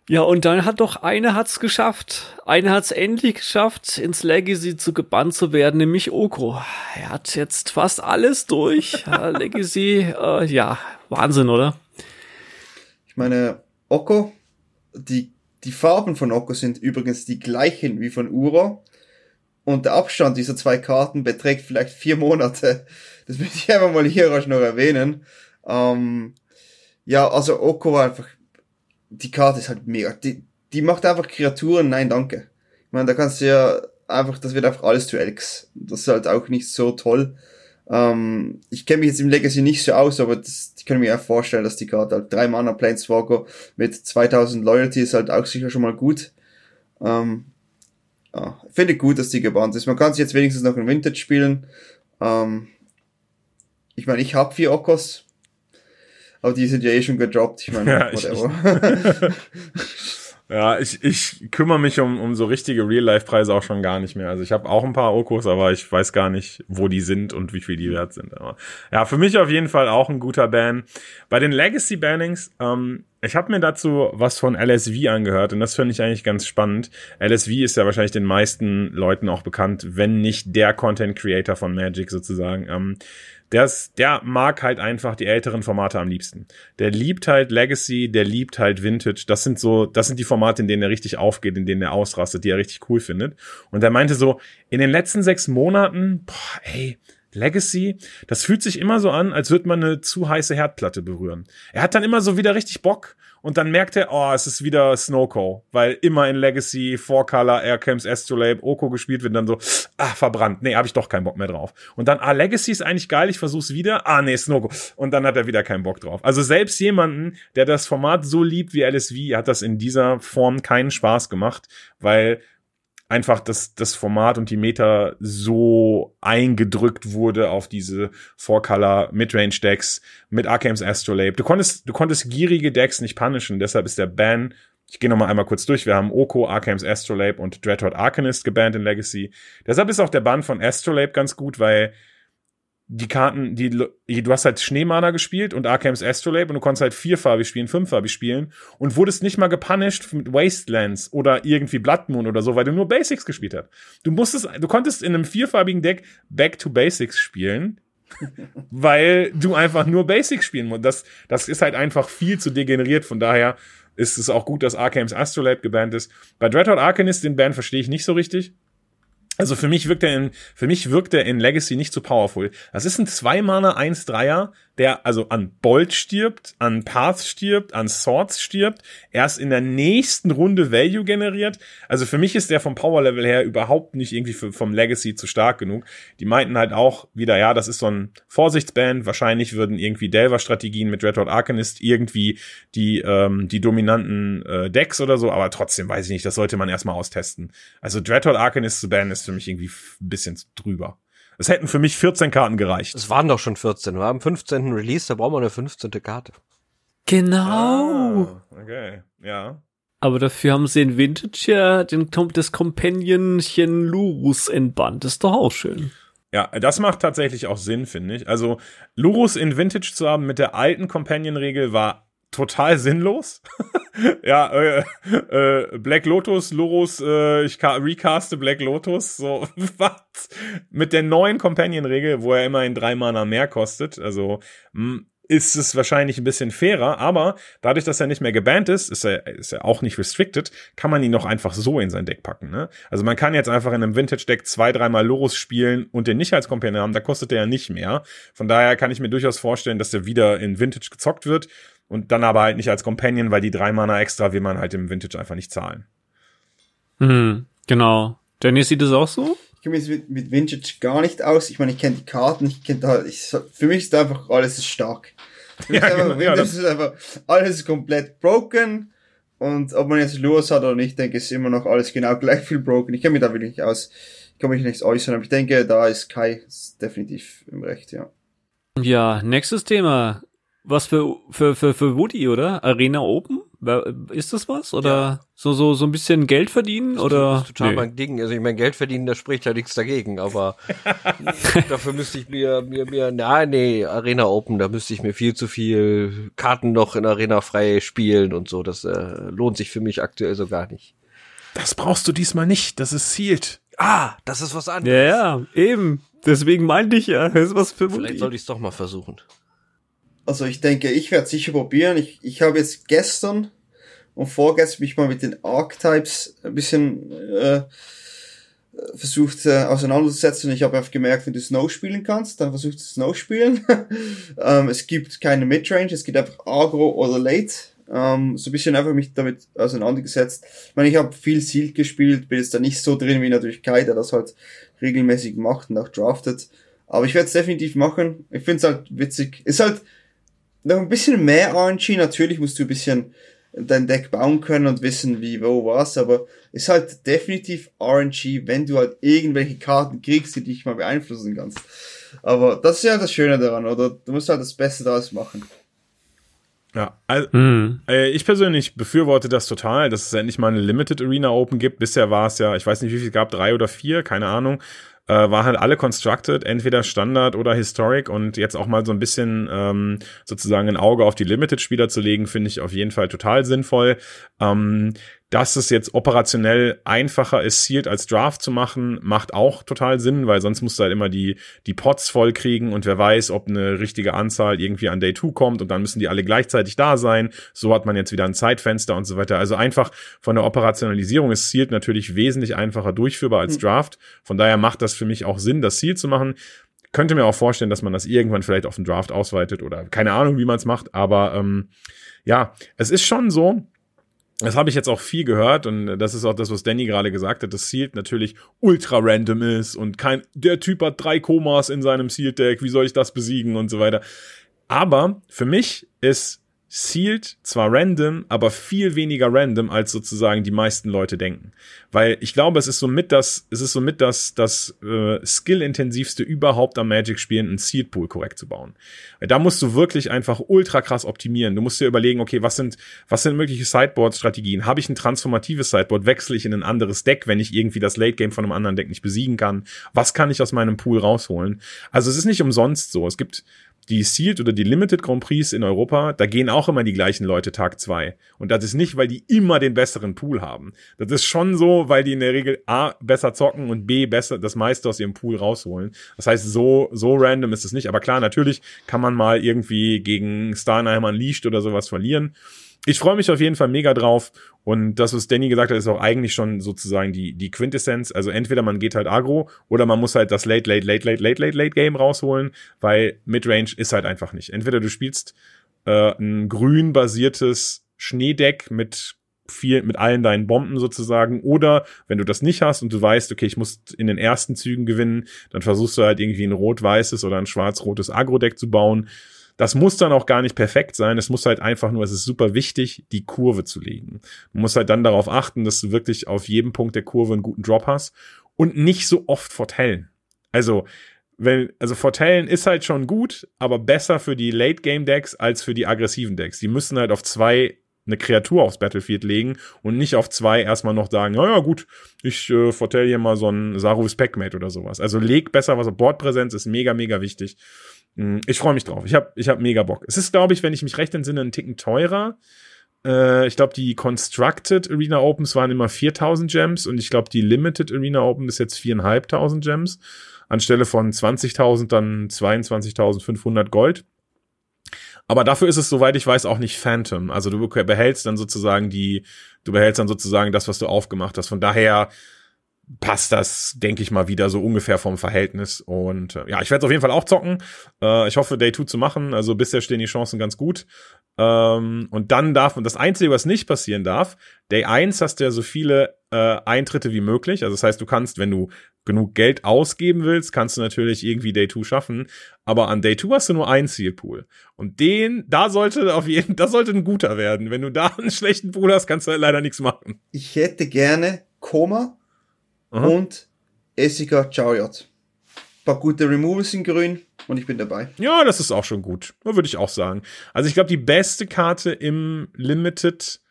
Ja, und dann hat doch eine hat's geschafft. Eine hat's endlich geschafft, ins Legacy zu gebannt zu werden, nämlich Oko. Er hat jetzt fast alles durch. Legacy, äh, ja, Wahnsinn, oder? Ich meine, Oko, die, die Farben von Oko sind übrigens die gleichen wie von Uro. Und der Abstand dieser zwei Karten beträgt vielleicht vier Monate. Das möchte ich einfach mal hier rasch noch erwähnen. Ähm, ja, also Oko war einfach, die Karte ist halt mega. Die, die macht einfach Kreaturen, nein, danke. Ich meine, da kannst du ja einfach, das wird einfach alles zu Elks. Das ist halt auch nicht so toll. Ähm, ich kenne mich jetzt im Legacy nicht so aus, aber das, ich kann mir auch vorstellen, dass die gerade halt drei Mana Planeswalker mit 2000 Loyalty ist halt auch sicher schon mal gut. Ähm, ja, finde gut, dass die gebannt ist. Man kann sich jetzt wenigstens noch in Vintage spielen. Ähm, ich meine, ich habe vier Okos, aber die sind ja eh schon gedroppt. Ich meine, Ja, ich- whatever. Ja, ich, ich kümmere mich um, um so richtige Real-Life-Preise auch schon gar nicht mehr. Also ich habe auch ein paar Okos, aber ich weiß gar nicht, wo die sind und wie viel die wert sind. Aber ja, für mich auf jeden Fall auch ein guter Ban. Bei den Legacy-Bannings, ähm, ich habe mir dazu was von LSV angehört und das finde ich eigentlich ganz spannend. LSV ist ja wahrscheinlich den meisten Leuten auch bekannt, wenn nicht der Content-Creator von Magic sozusagen. Ähm, der, ist, der mag halt einfach die älteren Formate am liebsten. Der liebt halt Legacy, der liebt halt Vintage. Das sind so, das sind die Formate, in denen er richtig aufgeht, in denen er ausrastet, die er richtig cool findet. Und er meinte so, in den letzten sechs Monaten, boah, ey, Legacy, das fühlt sich immer so an, als würde man eine zu heiße Herdplatte berühren. Er hat dann immer so wieder richtig Bock und dann merkt er, oh, es ist wieder Snowco, weil immer in Legacy, Four Color, Aircams, Astrolabe, Oko gespielt wird, dann so, ah, verbrannt, nee, hab ich doch keinen Bock mehr drauf. Und dann, ah, Legacy ist eigentlich geil, ich versuch's wieder, ah, nee, Snowco. Und dann hat er wieder keinen Bock drauf. Also selbst jemanden, der das Format so liebt wie LSV, hat das in dieser Form keinen Spaß gemacht, weil einfach das, das Format und die Meta so eingedrückt wurde auf diese Four-Color Midrange-Decks mit Arcane's Astrolabe. Du konntest, du konntest gierige Decks nicht punishen, deshalb ist der Ban ich gehe noch mal einmal kurz durch. Wir haben Oko, Arcane's Astrolabe und Dreadhorde Arcanist gebannt in Legacy. Deshalb ist auch der Ban von Astrolabe ganz gut, weil die Karten, die, du hast halt Schneemana gespielt und Arcane's Astrolabe und du konntest halt vierfarbig spielen, fünffarbig spielen und wurdest nicht mal gepunished mit Wastelands oder irgendwie Blood Moon oder so, weil du nur Basics gespielt hast. Du musstest, du konntest in einem vierfarbigen Deck Back to Basics spielen, weil du einfach nur Basics spielen musst. Das, das ist halt einfach viel zu degeneriert, von daher ist es auch gut, dass Arcane's Astrolabe gebannt ist. Bei Dreadhorde Arcanist, den Ban verstehe ich nicht so richtig. Also für mich wirkt er in, für mich wirkt er in Legacy nicht so powerful. Das ist ein 2-Mana 1-3er, der also an Bolt stirbt, an Path stirbt, an Swords stirbt, erst in der nächsten Runde Value generiert. Also für mich ist der vom Power-Level her überhaupt nicht irgendwie für, vom Legacy zu stark genug. Die meinten halt auch wieder, ja, das ist so ein Vorsichtsband. Wahrscheinlich würden irgendwie Delver-Strategien mit Red Hot Arcanist irgendwie die, ähm, die dominanten äh, Decks oder so, aber trotzdem weiß ich nicht, das sollte man erstmal austesten. Also Dreadhorde Arcanist zu bannen ist für mich irgendwie ein bisschen drüber. Es hätten für mich 14 Karten gereicht. Es waren doch schon 14. Wir haben 15. Release, da brauchen wir eine 15. Karte. Genau. Ah, okay, ja. Aber dafür haben sie in Vintage ja den, das Companionchen Lurus entbannt. Das ist doch auch schön. Ja, das macht tatsächlich auch Sinn, finde ich. Also Lurus in Vintage zu haben mit der alten Companion-Regel war total sinnlos. ja, äh, äh, Black Lotus, Lurus, äh, ich recaste Black Lotus, so, was? Mit der neuen Companion-Regel, wo er immerhin drei Mana mehr kostet, also, mh, ist es wahrscheinlich ein bisschen fairer, aber dadurch, dass er nicht mehr gebannt ist, ist er, ist er auch nicht restricted, kann man ihn noch einfach so in sein Deck packen. Ne? Also man kann jetzt einfach in einem Vintage-Deck zwei, dreimal Lorus spielen und den nicht als Companion haben, da kostet er ja nicht mehr. Von daher kann ich mir durchaus vorstellen, dass der wieder in Vintage gezockt wird und dann aber halt nicht als Companion, weil die drei Mana extra will man halt im Vintage einfach nicht zahlen. Hm, genau. Dennis sieht es auch so? Ich kenne mich mit, mit Vintage gar nicht aus. Ich meine, ich kenne die Karten, ich kenne da, ich, für mich ist einfach alles ist stark. Ja, ist einfach, genau, ja, Vintage ist einfach, alles ist komplett broken. Und ob man jetzt Lures hat oder nicht, denke ich, ist immer noch alles genau gleich viel broken. Ich kenne mich da wirklich nicht aus. Ich kann mich nichts äußern, aber ich denke, da ist Kai definitiv im Recht, ja. Ja, nächstes Thema. Was für, für, für, für Woody, oder? Arena Open? Ist das was? Oder ja. so, so, so ein bisschen Geld verdienen? Das oder? ist total nee. mein Ding. Also ich mein Geld verdienen, da spricht ja nichts dagegen, aber dafür müsste ich mir, mir, mir, na, nee, Arena Open, da müsste ich mir viel zu viel Karten noch in Arena frei spielen und so. Das äh, lohnt sich für mich aktuell so gar nicht. Das brauchst du diesmal nicht, das ist sealed. Ah, das ist was anderes. Ja, ja, eben. Deswegen meinte ich ja, das ist was für Woody. Vielleicht sollte ich es doch mal versuchen. Also ich denke, ich werde sicher probieren. Ich, ich habe jetzt gestern und vorgestern mich mal mit den Archetypes ein bisschen äh, versucht äh, auseinanderzusetzen. Ich habe einfach gemerkt, wenn du Snow spielen kannst, dann versuchst du Snow spielen. ähm, es gibt keine Midrange, es gibt einfach Agro oder Late. Ähm, so ein bisschen einfach mich damit auseinandergesetzt. Ich meine, ich habe viel Sealed gespielt, bin jetzt da nicht so drin wie natürlich Kai, der das halt regelmäßig macht und auch draftet. Aber ich werde es definitiv machen. Ich finde es halt witzig. Ist halt noch ein bisschen mehr RNG. Natürlich musst du ein bisschen dein Deck bauen können und wissen, wie, wo, was, aber ist halt definitiv RNG, wenn du halt irgendwelche Karten kriegst, die dich mal beeinflussen kannst. Aber das ist ja das Schöne daran, oder? Du musst halt das Beste daraus machen. Ja, also, mhm. äh, ich persönlich befürworte das total, dass es endlich mal eine Limited Arena Open gibt. Bisher war es ja, ich weiß nicht, wie viel es gab, drei oder vier, keine Ahnung äh, war halt alle constructed, entweder Standard oder Historic und jetzt auch mal so ein bisschen ähm, sozusagen ein Auge auf die Limited-Spieler zu legen, finde ich auf jeden Fall total sinnvoll. Ähm, dass es jetzt operationell einfacher ist, Sealed als Draft zu machen, macht auch total Sinn, weil sonst musst du halt immer die, die Pots voll kriegen und wer weiß, ob eine richtige Anzahl irgendwie an Day 2 kommt und dann müssen die alle gleichzeitig da sein. So hat man jetzt wieder ein Zeitfenster und so weiter. Also einfach von der Operationalisierung ist Sealed natürlich wesentlich einfacher durchführbar als hm. Draft. Von daher macht das für mich auch Sinn, das Sealed zu machen könnte mir auch vorstellen, dass man das irgendwann vielleicht auf den Draft ausweitet oder keine Ahnung, wie man es macht. Aber ähm, ja, es ist schon so, das habe ich jetzt auch viel gehört und das ist auch das, was Danny gerade gesagt hat, dass Sealed natürlich ultra random ist und kein, der Typ hat drei Komas in seinem Sealed Deck, wie soll ich das besiegen und so weiter. Aber für mich ist sealed zwar random, aber viel weniger random, als sozusagen die meisten Leute denken. Weil ich glaube, es ist somit das, es ist somit das, das äh, skill-intensivste überhaupt am Magic-Spielen, einen Sealed Pool korrekt zu bauen. Da musst du wirklich einfach ultra krass optimieren. Du musst dir überlegen, okay, was sind, was sind mögliche Sideboard-Strategien? Habe ich ein transformatives Sideboard? Wechsle ich in ein anderes Deck, wenn ich irgendwie das Late-Game von einem anderen Deck nicht besiegen kann? Was kann ich aus meinem Pool rausholen? Also es ist nicht umsonst so. Es gibt die Sealed oder die Limited Grand Prix in Europa, da gehen auch immer die gleichen Leute Tag zwei. Und das ist nicht, weil die immer den besseren Pool haben. Das ist schon so, weil die in der Regel A besser zocken und B besser das meiste aus ihrem Pool rausholen. Das heißt, so, so random ist es nicht. Aber klar, natürlich kann man mal irgendwie gegen Starnheim Unleashed oder sowas verlieren ich freue mich auf jeden Fall mega drauf. Und das, was Danny gesagt hat, ist auch eigentlich schon sozusagen die, die Quintessenz. Also entweder man geht halt agro oder man muss halt das Late, Late, Late, Late, Late, Late, Late Game rausholen, weil Midrange ist halt einfach nicht. Entweder du spielst äh, ein grün basiertes Schneedeck mit viel mit allen deinen Bomben sozusagen oder wenn du das nicht hast und du weißt, okay, ich muss in den ersten Zügen gewinnen, dann versuchst du halt irgendwie ein rot-weißes oder ein schwarz-rotes Agro-Deck zu bauen das muss dann auch gar nicht perfekt sein. Es muss halt einfach nur, es ist super wichtig, die Kurve zu legen. Du musst halt dann darauf achten, dass du wirklich auf jedem Punkt der Kurve einen guten Drop hast und nicht so oft fortellen. Also, wenn, also Fortellen ist halt schon gut, aber besser für die Late-Game-Decks als für die aggressiven Decks. Die müssen halt auf zwei eine Kreatur aufs Battlefield legen und nicht auf zwei erstmal noch sagen, naja gut, ich äh, vertell hier mal so ein Sarus Packmate oder sowas. Also leg besser was auf Bordpräsenz ist mega, mega wichtig. Mm, ich freue mich drauf. Ich habe ich hab mega Bock. Es ist, glaube ich, wenn ich mich recht entsinne, ein Ticken teurer. Äh, ich glaube, die Constructed Arena Opens waren immer 4000 Gems und ich glaube, die Limited Arena Open ist jetzt 4500 Gems. Anstelle von 20.000 dann 22.500 Gold. Aber dafür ist es, soweit ich weiß, auch nicht Phantom. Also du behältst dann sozusagen die, du behältst dann sozusagen das, was du aufgemacht hast. Von daher passt das, denke ich mal, wieder so ungefähr vom Verhältnis. Und äh, ja, ich werde auf jeden Fall auch zocken. Äh, ich hoffe, Day 2 zu machen. Also bisher stehen die Chancen ganz gut. Ähm, und dann darf man, das Einzige, was nicht passieren darf, Day 1 hast du ja so viele äh, Eintritte wie möglich. Also das heißt, du kannst, wenn du genug Geld ausgeben willst, kannst du natürlich irgendwie Day 2 schaffen. Aber an Day 2 hast du nur einen Zielpool. Und den, da sollte auf jeden, das sollte ein guter werden. Wenn du da einen schlechten Pool hast, kannst du leider nichts machen. Ich hätte gerne Koma Aha. und Essica Chariot. Ein paar gute Removals in grün und ich bin dabei. Ja, das ist auch schon gut. Würde ich auch sagen. Also ich glaube, die beste Karte im Limited,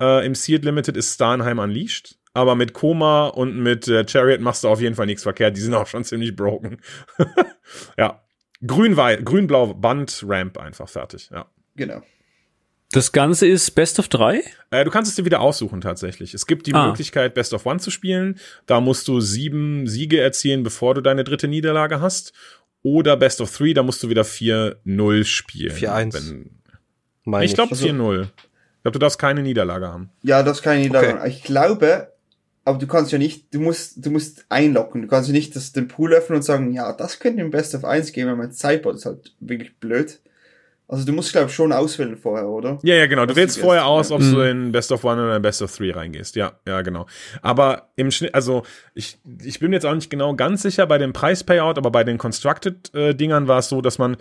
äh, im Sealed Limited ist Starnheim Unleashed. Aber mit Koma und mit äh, Chariot machst du auf jeden Fall nichts verkehrt. Die sind auch schon ziemlich broken. ja. Grün-Blau Grün Band Ramp einfach fertig. Ja. Genau. Das Ganze ist Best of 3? Äh, du kannst es dir wieder aussuchen tatsächlich. Es gibt die ah. Möglichkeit, Best of One zu spielen. Da musst du sieben Siege erzielen, bevor du deine dritte Niederlage hast. Oder Best of Three, da musst du wieder 4-0 spielen. 4-1. Ich, ich glaube 4-0. Ich glaube, du darfst keine Niederlage haben. Ja, du darfst keine Niederlage okay. haben. Ich glaube, aber du kannst ja nicht, du musst, du musst einlocken. Du kannst ja nicht das, den Pool öffnen und sagen, ja, das könnte im Best of 1 geben, weil mein Sideboard ist halt wirklich blöd. Also du musst, glaube ich, schon auswählen vorher, oder? Ja, ja, genau. Du wählst vorher aus, ob ja. du in Best of One oder Best of Three reingehst. Ja, ja, genau. Aber im Schnitt, also ich, ich bin mir jetzt auch nicht genau ganz sicher bei dem Preis-Payout, aber bei den Constructed-Dingern war es so, dass man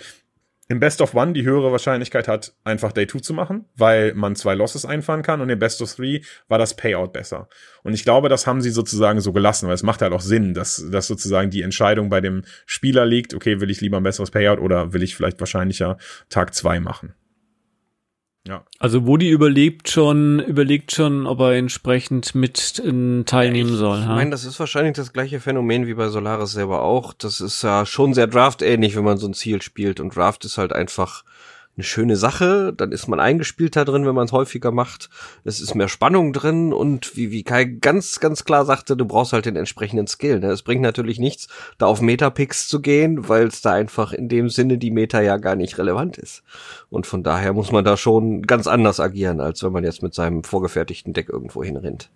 im Best of One die höhere Wahrscheinlichkeit hat, einfach Day 2 zu machen, weil man zwei Losses einfahren kann und im Best of Three war das Payout besser. Und ich glaube, das haben sie sozusagen so gelassen, weil es macht halt auch Sinn, dass, dass sozusagen die Entscheidung bei dem Spieler liegt, okay, will ich lieber ein besseres Payout oder will ich vielleicht wahrscheinlicher Tag zwei machen. Ja. Also Woody überlegt schon, überlegt schon, ob er entsprechend mit äh, teilnehmen soll. Ich ha? meine, das ist wahrscheinlich das gleiche Phänomen wie bei Solaris selber auch. Das ist ja schon sehr Draft-ähnlich, wenn man so ein Ziel spielt. Und Draft ist halt einfach eine schöne Sache. Dann ist man eingespielter drin, wenn man es häufiger macht. Es ist mehr Spannung drin und wie, wie Kai ganz, ganz klar sagte, du brauchst halt den entsprechenden Skill. Ne? Es bringt natürlich nichts, da auf Metapicks zu gehen, weil es da einfach in dem Sinne die Meta ja gar nicht relevant ist. Und von daher muss man da schon ganz anders agieren, als wenn man jetzt mit seinem vorgefertigten Deck irgendwo hinrennt.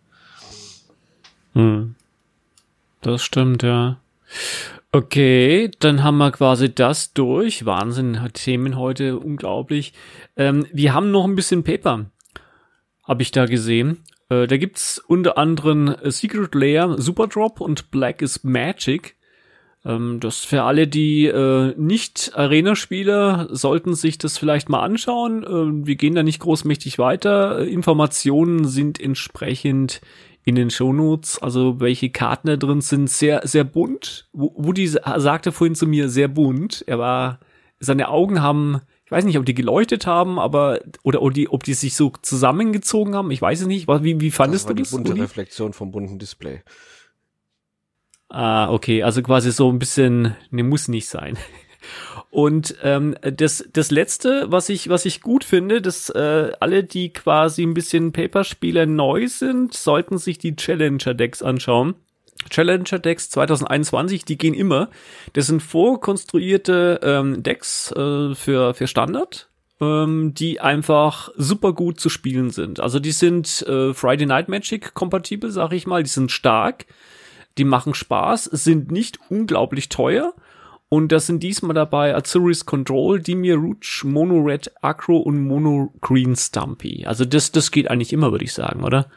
Hm. Das stimmt, ja. Okay, dann haben wir quasi das durch. Wahnsinn, Themen heute, unglaublich. Ähm, wir haben noch ein bisschen Paper, habe ich da gesehen. Äh, da gibt's unter anderem äh, Secret Layer, Super Drop und Black is Magic. Ähm, das für alle, die äh, nicht Arena-Spieler, sollten sich das vielleicht mal anschauen. Ähm, wir gehen da nicht großmächtig weiter. Äh, Informationen sind entsprechend in den Shownotes, also welche Karten da drin sind, sehr, sehr bunt. Wo- Woody sa- sagte vorhin zu mir, sehr bunt. Er war, seine Augen haben, ich weiß nicht, ob die geleuchtet haben, aber, oder ob die, ob die sich so zusammengezogen haben, ich weiß es nicht. Wie, wie fandest das war du die das? bunte Woody? Reflexion vom bunten Display. Ah, okay, also quasi so ein bisschen, ne, muss nicht sein. Und ähm, das, das letzte, was ich, was ich gut finde, dass äh, alle, die quasi ein bisschen Paperspieler neu sind, sollten sich die Challenger-Decks anschauen. Challenger-Decks 2021, die gehen immer. Das sind vorkonstruierte ähm, Decks äh, für, für Standard, ähm, die einfach super gut zu spielen sind. Also die sind äh, Friday Night Magic kompatibel, sag ich mal. Die sind stark, die machen Spaß, sind nicht unglaublich teuer. Und das sind diesmal dabei Azuris Control, Dimir Rouge, Mono Red Acro und Mono Green Stumpy. Also das, das geht eigentlich immer, würde ich sagen, oder?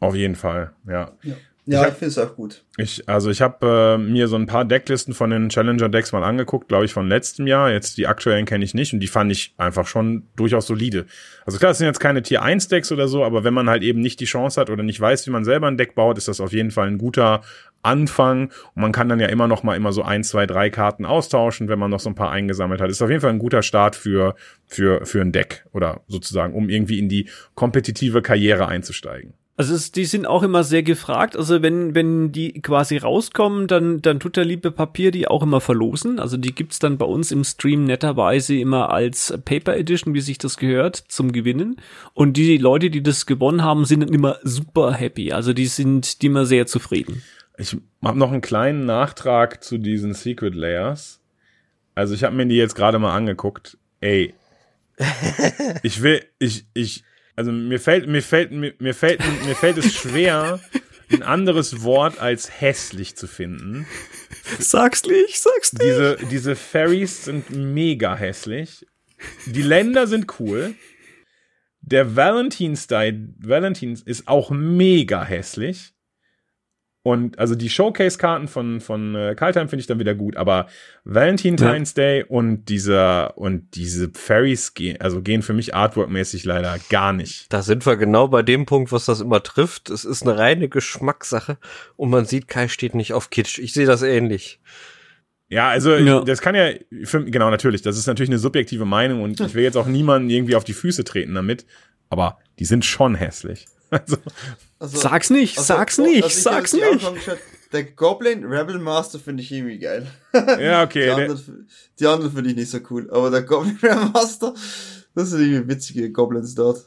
Auf jeden Fall, ja. Ja, hab- ich finde es auch gut. Ich, also ich habe äh, mir so ein paar Decklisten von den Challenger-Decks mal angeguckt, glaube ich, von letztem Jahr. Jetzt die aktuellen kenne ich nicht und die fand ich einfach schon durchaus solide. Also klar, es sind jetzt keine Tier 1 Decks oder so, aber wenn man halt eben nicht die Chance hat oder nicht weiß, wie man selber ein Deck baut, ist das auf jeden Fall ein guter Anfang. Und man kann dann ja immer noch mal immer so ein, zwei, drei Karten austauschen, wenn man noch so ein paar eingesammelt hat. Ist auf jeden Fall ein guter Start für, für, für ein Deck oder sozusagen, um irgendwie in die kompetitive Karriere einzusteigen. Also es, die sind auch immer sehr gefragt. Also wenn, wenn die quasi rauskommen, dann, dann tut der liebe Papier die auch immer verlosen. Also die gibt's dann bei uns im Stream netterweise immer als Paper Edition, wie sich das gehört, zum Gewinnen. Und die Leute, die das gewonnen haben, sind dann immer super happy. Also die sind die immer sehr zufrieden. Ich habe noch einen kleinen Nachtrag zu diesen Secret Layers. Also ich habe mir die jetzt gerade mal angeguckt. Ey, ich will, ich, ich, also mir fällt, mir fällt, mir, mir fällt, mir fällt es schwer, ein anderes Wort als hässlich zu finden. Sag's nicht, sag's nicht. Diese, diese Fairies sind mega hässlich. Die Länder sind cool. Der Valentines Day, Valentines ist auch mega hässlich. Und also die Showcase-Karten von, von äh, Kaltheim finde ich dann wieder gut, aber Valentine's Day und dieser und diese Fairies gehen, also gehen für mich artworkmäßig leider gar nicht. Da sind wir genau bei dem Punkt, was das immer trifft. Es ist eine reine Geschmackssache und man sieht, Kai steht nicht auf Kitsch. Ich sehe das ähnlich. Ja, also Ja. Das kann ja, für, genau, natürlich, das ist natürlich eine subjektive Meinung und ich will jetzt auch niemanden irgendwie auf die Füße treten damit, aber die sind schon hässlich. Also, Also, Sag's nicht, also, sag's nicht, also ich sag's nicht. Der Goblin Rebel Master finde ich irgendwie geil. ja, okay. Die der, anderen, die anderen finde ich nicht so cool. Aber der Goblin Rebel Master, das sind irgendwie witzige Goblins dort.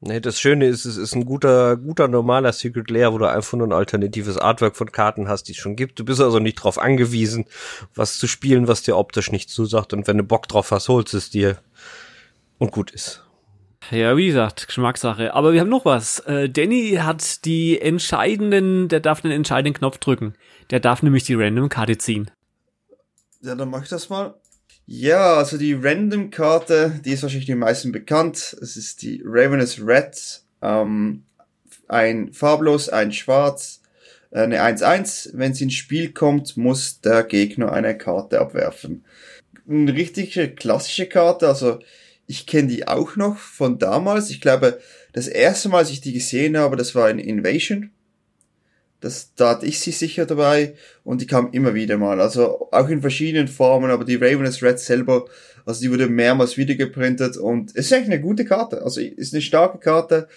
Nee, das Schöne ist, es ist ein guter, guter normaler Secret Lair, wo du einfach nur ein alternatives Artwork von Karten hast, die es schon gibt. Du bist also nicht drauf angewiesen, was zu spielen, was dir optisch nicht zusagt. Und wenn du Bock drauf hast, holst es dir. Und gut ist. Ja, wie gesagt, Geschmackssache. Aber wir haben noch was. Äh, Danny hat die entscheidenden, der darf einen entscheidenden Knopf drücken. Der darf nämlich die Random-Karte ziehen. Ja, dann mach ich das mal. Ja, also die Random-Karte, die ist wahrscheinlich den meisten bekannt. Es ist die Ravenous Red. Ähm, ein farblos, ein schwarz, äh, eine 1-1. Wenn sie ins Spiel kommt, muss der Gegner eine Karte abwerfen. Eine richtige klassische Karte, also ich kenne die auch noch von damals. Ich glaube, das erste Mal, als ich die gesehen habe, das war in Invasion. Das, da hatte ich sie sicher dabei und die kam immer wieder mal. Also auch in verschiedenen Formen, aber die Ravenous Red selber, also die wurde mehrmals wiedergeprintet und es ist eigentlich eine gute Karte. Also ist eine starke Karte,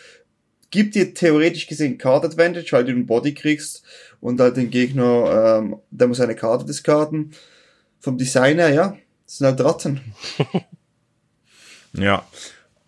gibt dir theoretisch gesehen Card Advantage, weil du den Body kriegst und halt den Gegner, ähm, der muss eine Karte diskarten. Vom Designer, ja, das sind halt Ratten. ja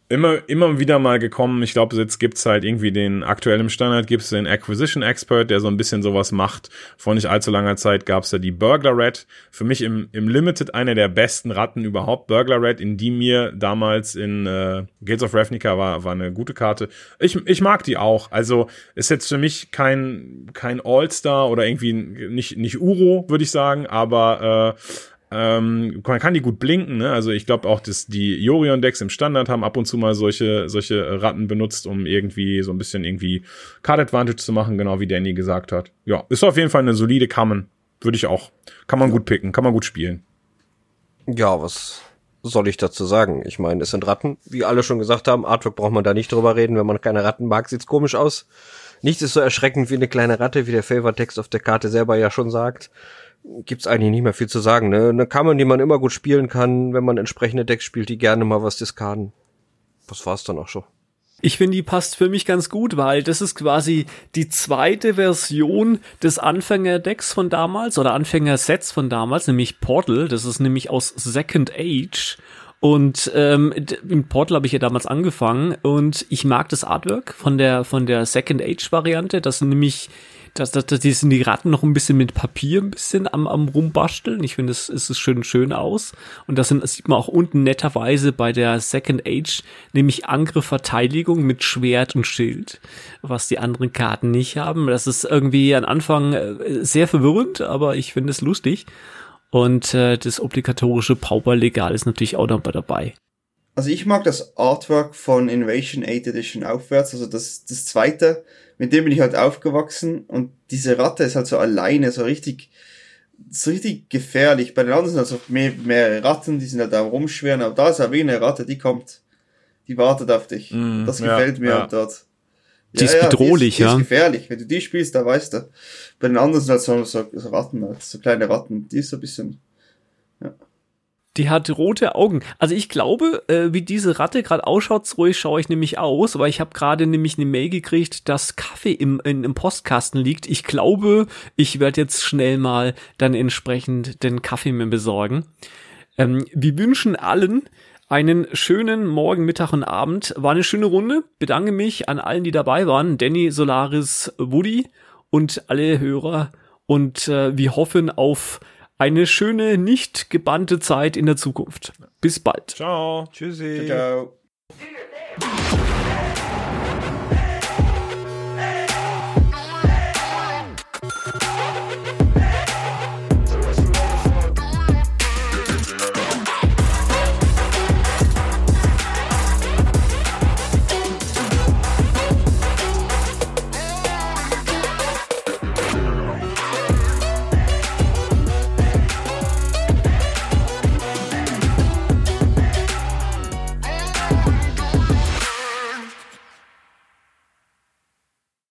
immer, immer wieder mal gekommen. Ich glaube, jetzt gibt's halt irgendwie den aktuell im Standard gibt's den Acquisition Expert, der so ein bisschen sowas macht. Vor nicht allzu langer Zeit gab's da die Burglar Red. Für mich im, im Limited eine der besten Ratten überhaupt. Burglar Red, in die mir damals in äh, Gates of Ravnica war, war eine gute Karte. Ich, ich mag die auch. Also ist jetzt für mich kein, kein All-Star oder irgendwie nicht, nicht Uro, würde ich sagen, aber äh, ähm, man kann die gut blinken, ne? Also ich glaube auch, dass die Jorion-Decks im Standard haben ab und zu mal solche, solche Ratten benutzt, um irgendwie so ein bisschen irgendwie Card Advantage zu machen, genau wie Danny gesagt hat. Ja, ist auf jeden Fall eine solide Common. Würde ich auch. Kann man gut picken, kann man gut spielen. Ja, was soll ich dazu sagen? Ich meine, es sind Ratten, wie alle schon gesagt haben. Artwork braucht man da nicht drüber reden. Wenn man keine Ratten mag, sieht's komisch aus. Nichts ist so erschreckend wie eine kleine Ratte, wie der Favor-Text auf der Karte selber ja schon sagt gibt's eigentlich nicht mehr viel zu sagen. Ne? Eine Kammer, die man immer gut spielen kann, wenn man entsprechende Decks spielt, die gerne mal was diskarden. Das war's dann auch schon. Ich finde, die passt für mich ganz gut, weil das ist quasi die zweite Version des Anfänger-Decks von damals oder Anfänger-Sets von damals, nämlich Portal. Das ist nämlich aus Second Age. Und ähm, im Portal habe ich ja damals angefangen und ich mag das Artwork von der von der Second Age Variante. Das sind nämlich das, das, das, die sind die Ratten noch ein bisschen mit Papier ein bisschen am, am rumbasteln. Ich finde, es ist schön schön aus. Und das, sind, das sieht man auch unten netterweise bei der Second Age, nämlich Angriff, Verteidigung mit Schwert und Schild, was die anderen Karten nicht haben. Das ist irgendwie am Anfang äh, sehr verwirrend, aber ich finde es lustig. Und äh, das obligatorische Pauper-Legal ist natürlich auch noch dabei. Also ich mag das Artwork von Invasion 8 Edition aufwärts, also das, das zweite mit dem bin ich halt aufgewachsen und diese Ratte ist halt so alleine, so richtig, so richtig gefährlich. Bei den anderen sind also mehr, mehrere Ratten, die sind halt da rumschweren, aber da ist halt wie eine Ratte, die kommt, die wartet auf dich. Mm, das gefällt ja, mir ja. halt dort. Die ja, ist bedrohlich, ja. Die ist, die ist gefährlich. Wenn du die spielst, da weißt du. Bei den anderen sind halt so, so, so Ratten, halt, so kleine Ratten, die ist so ein bisschen, ja. Die hat rote Augen. Also ich glaube, äh, wie diese Ratte gerade ausschaut, so schaue ich nämlich aus, weil ich habe gerade nämlich eine Mail gekriegt, dass Kaffee im, in, im Postkasten liegt. Ich glaube, ich werde jetzt schnell mal dann entsprechend den Kaffee mir besorgen. Ähm, wir wünschen allen einen schönen Morgen, Mittag und Abend. War eine schöne Runde. Bedanke mich an allen, die dabei waren. Danny, Solaris, Woody und alle Hörer. Und äh, wir hoffen auf eine schöne, nicht gebannte Zeit in der Zukunft. Bis bald. Ciao. Tschüssi. Ciao. ciao.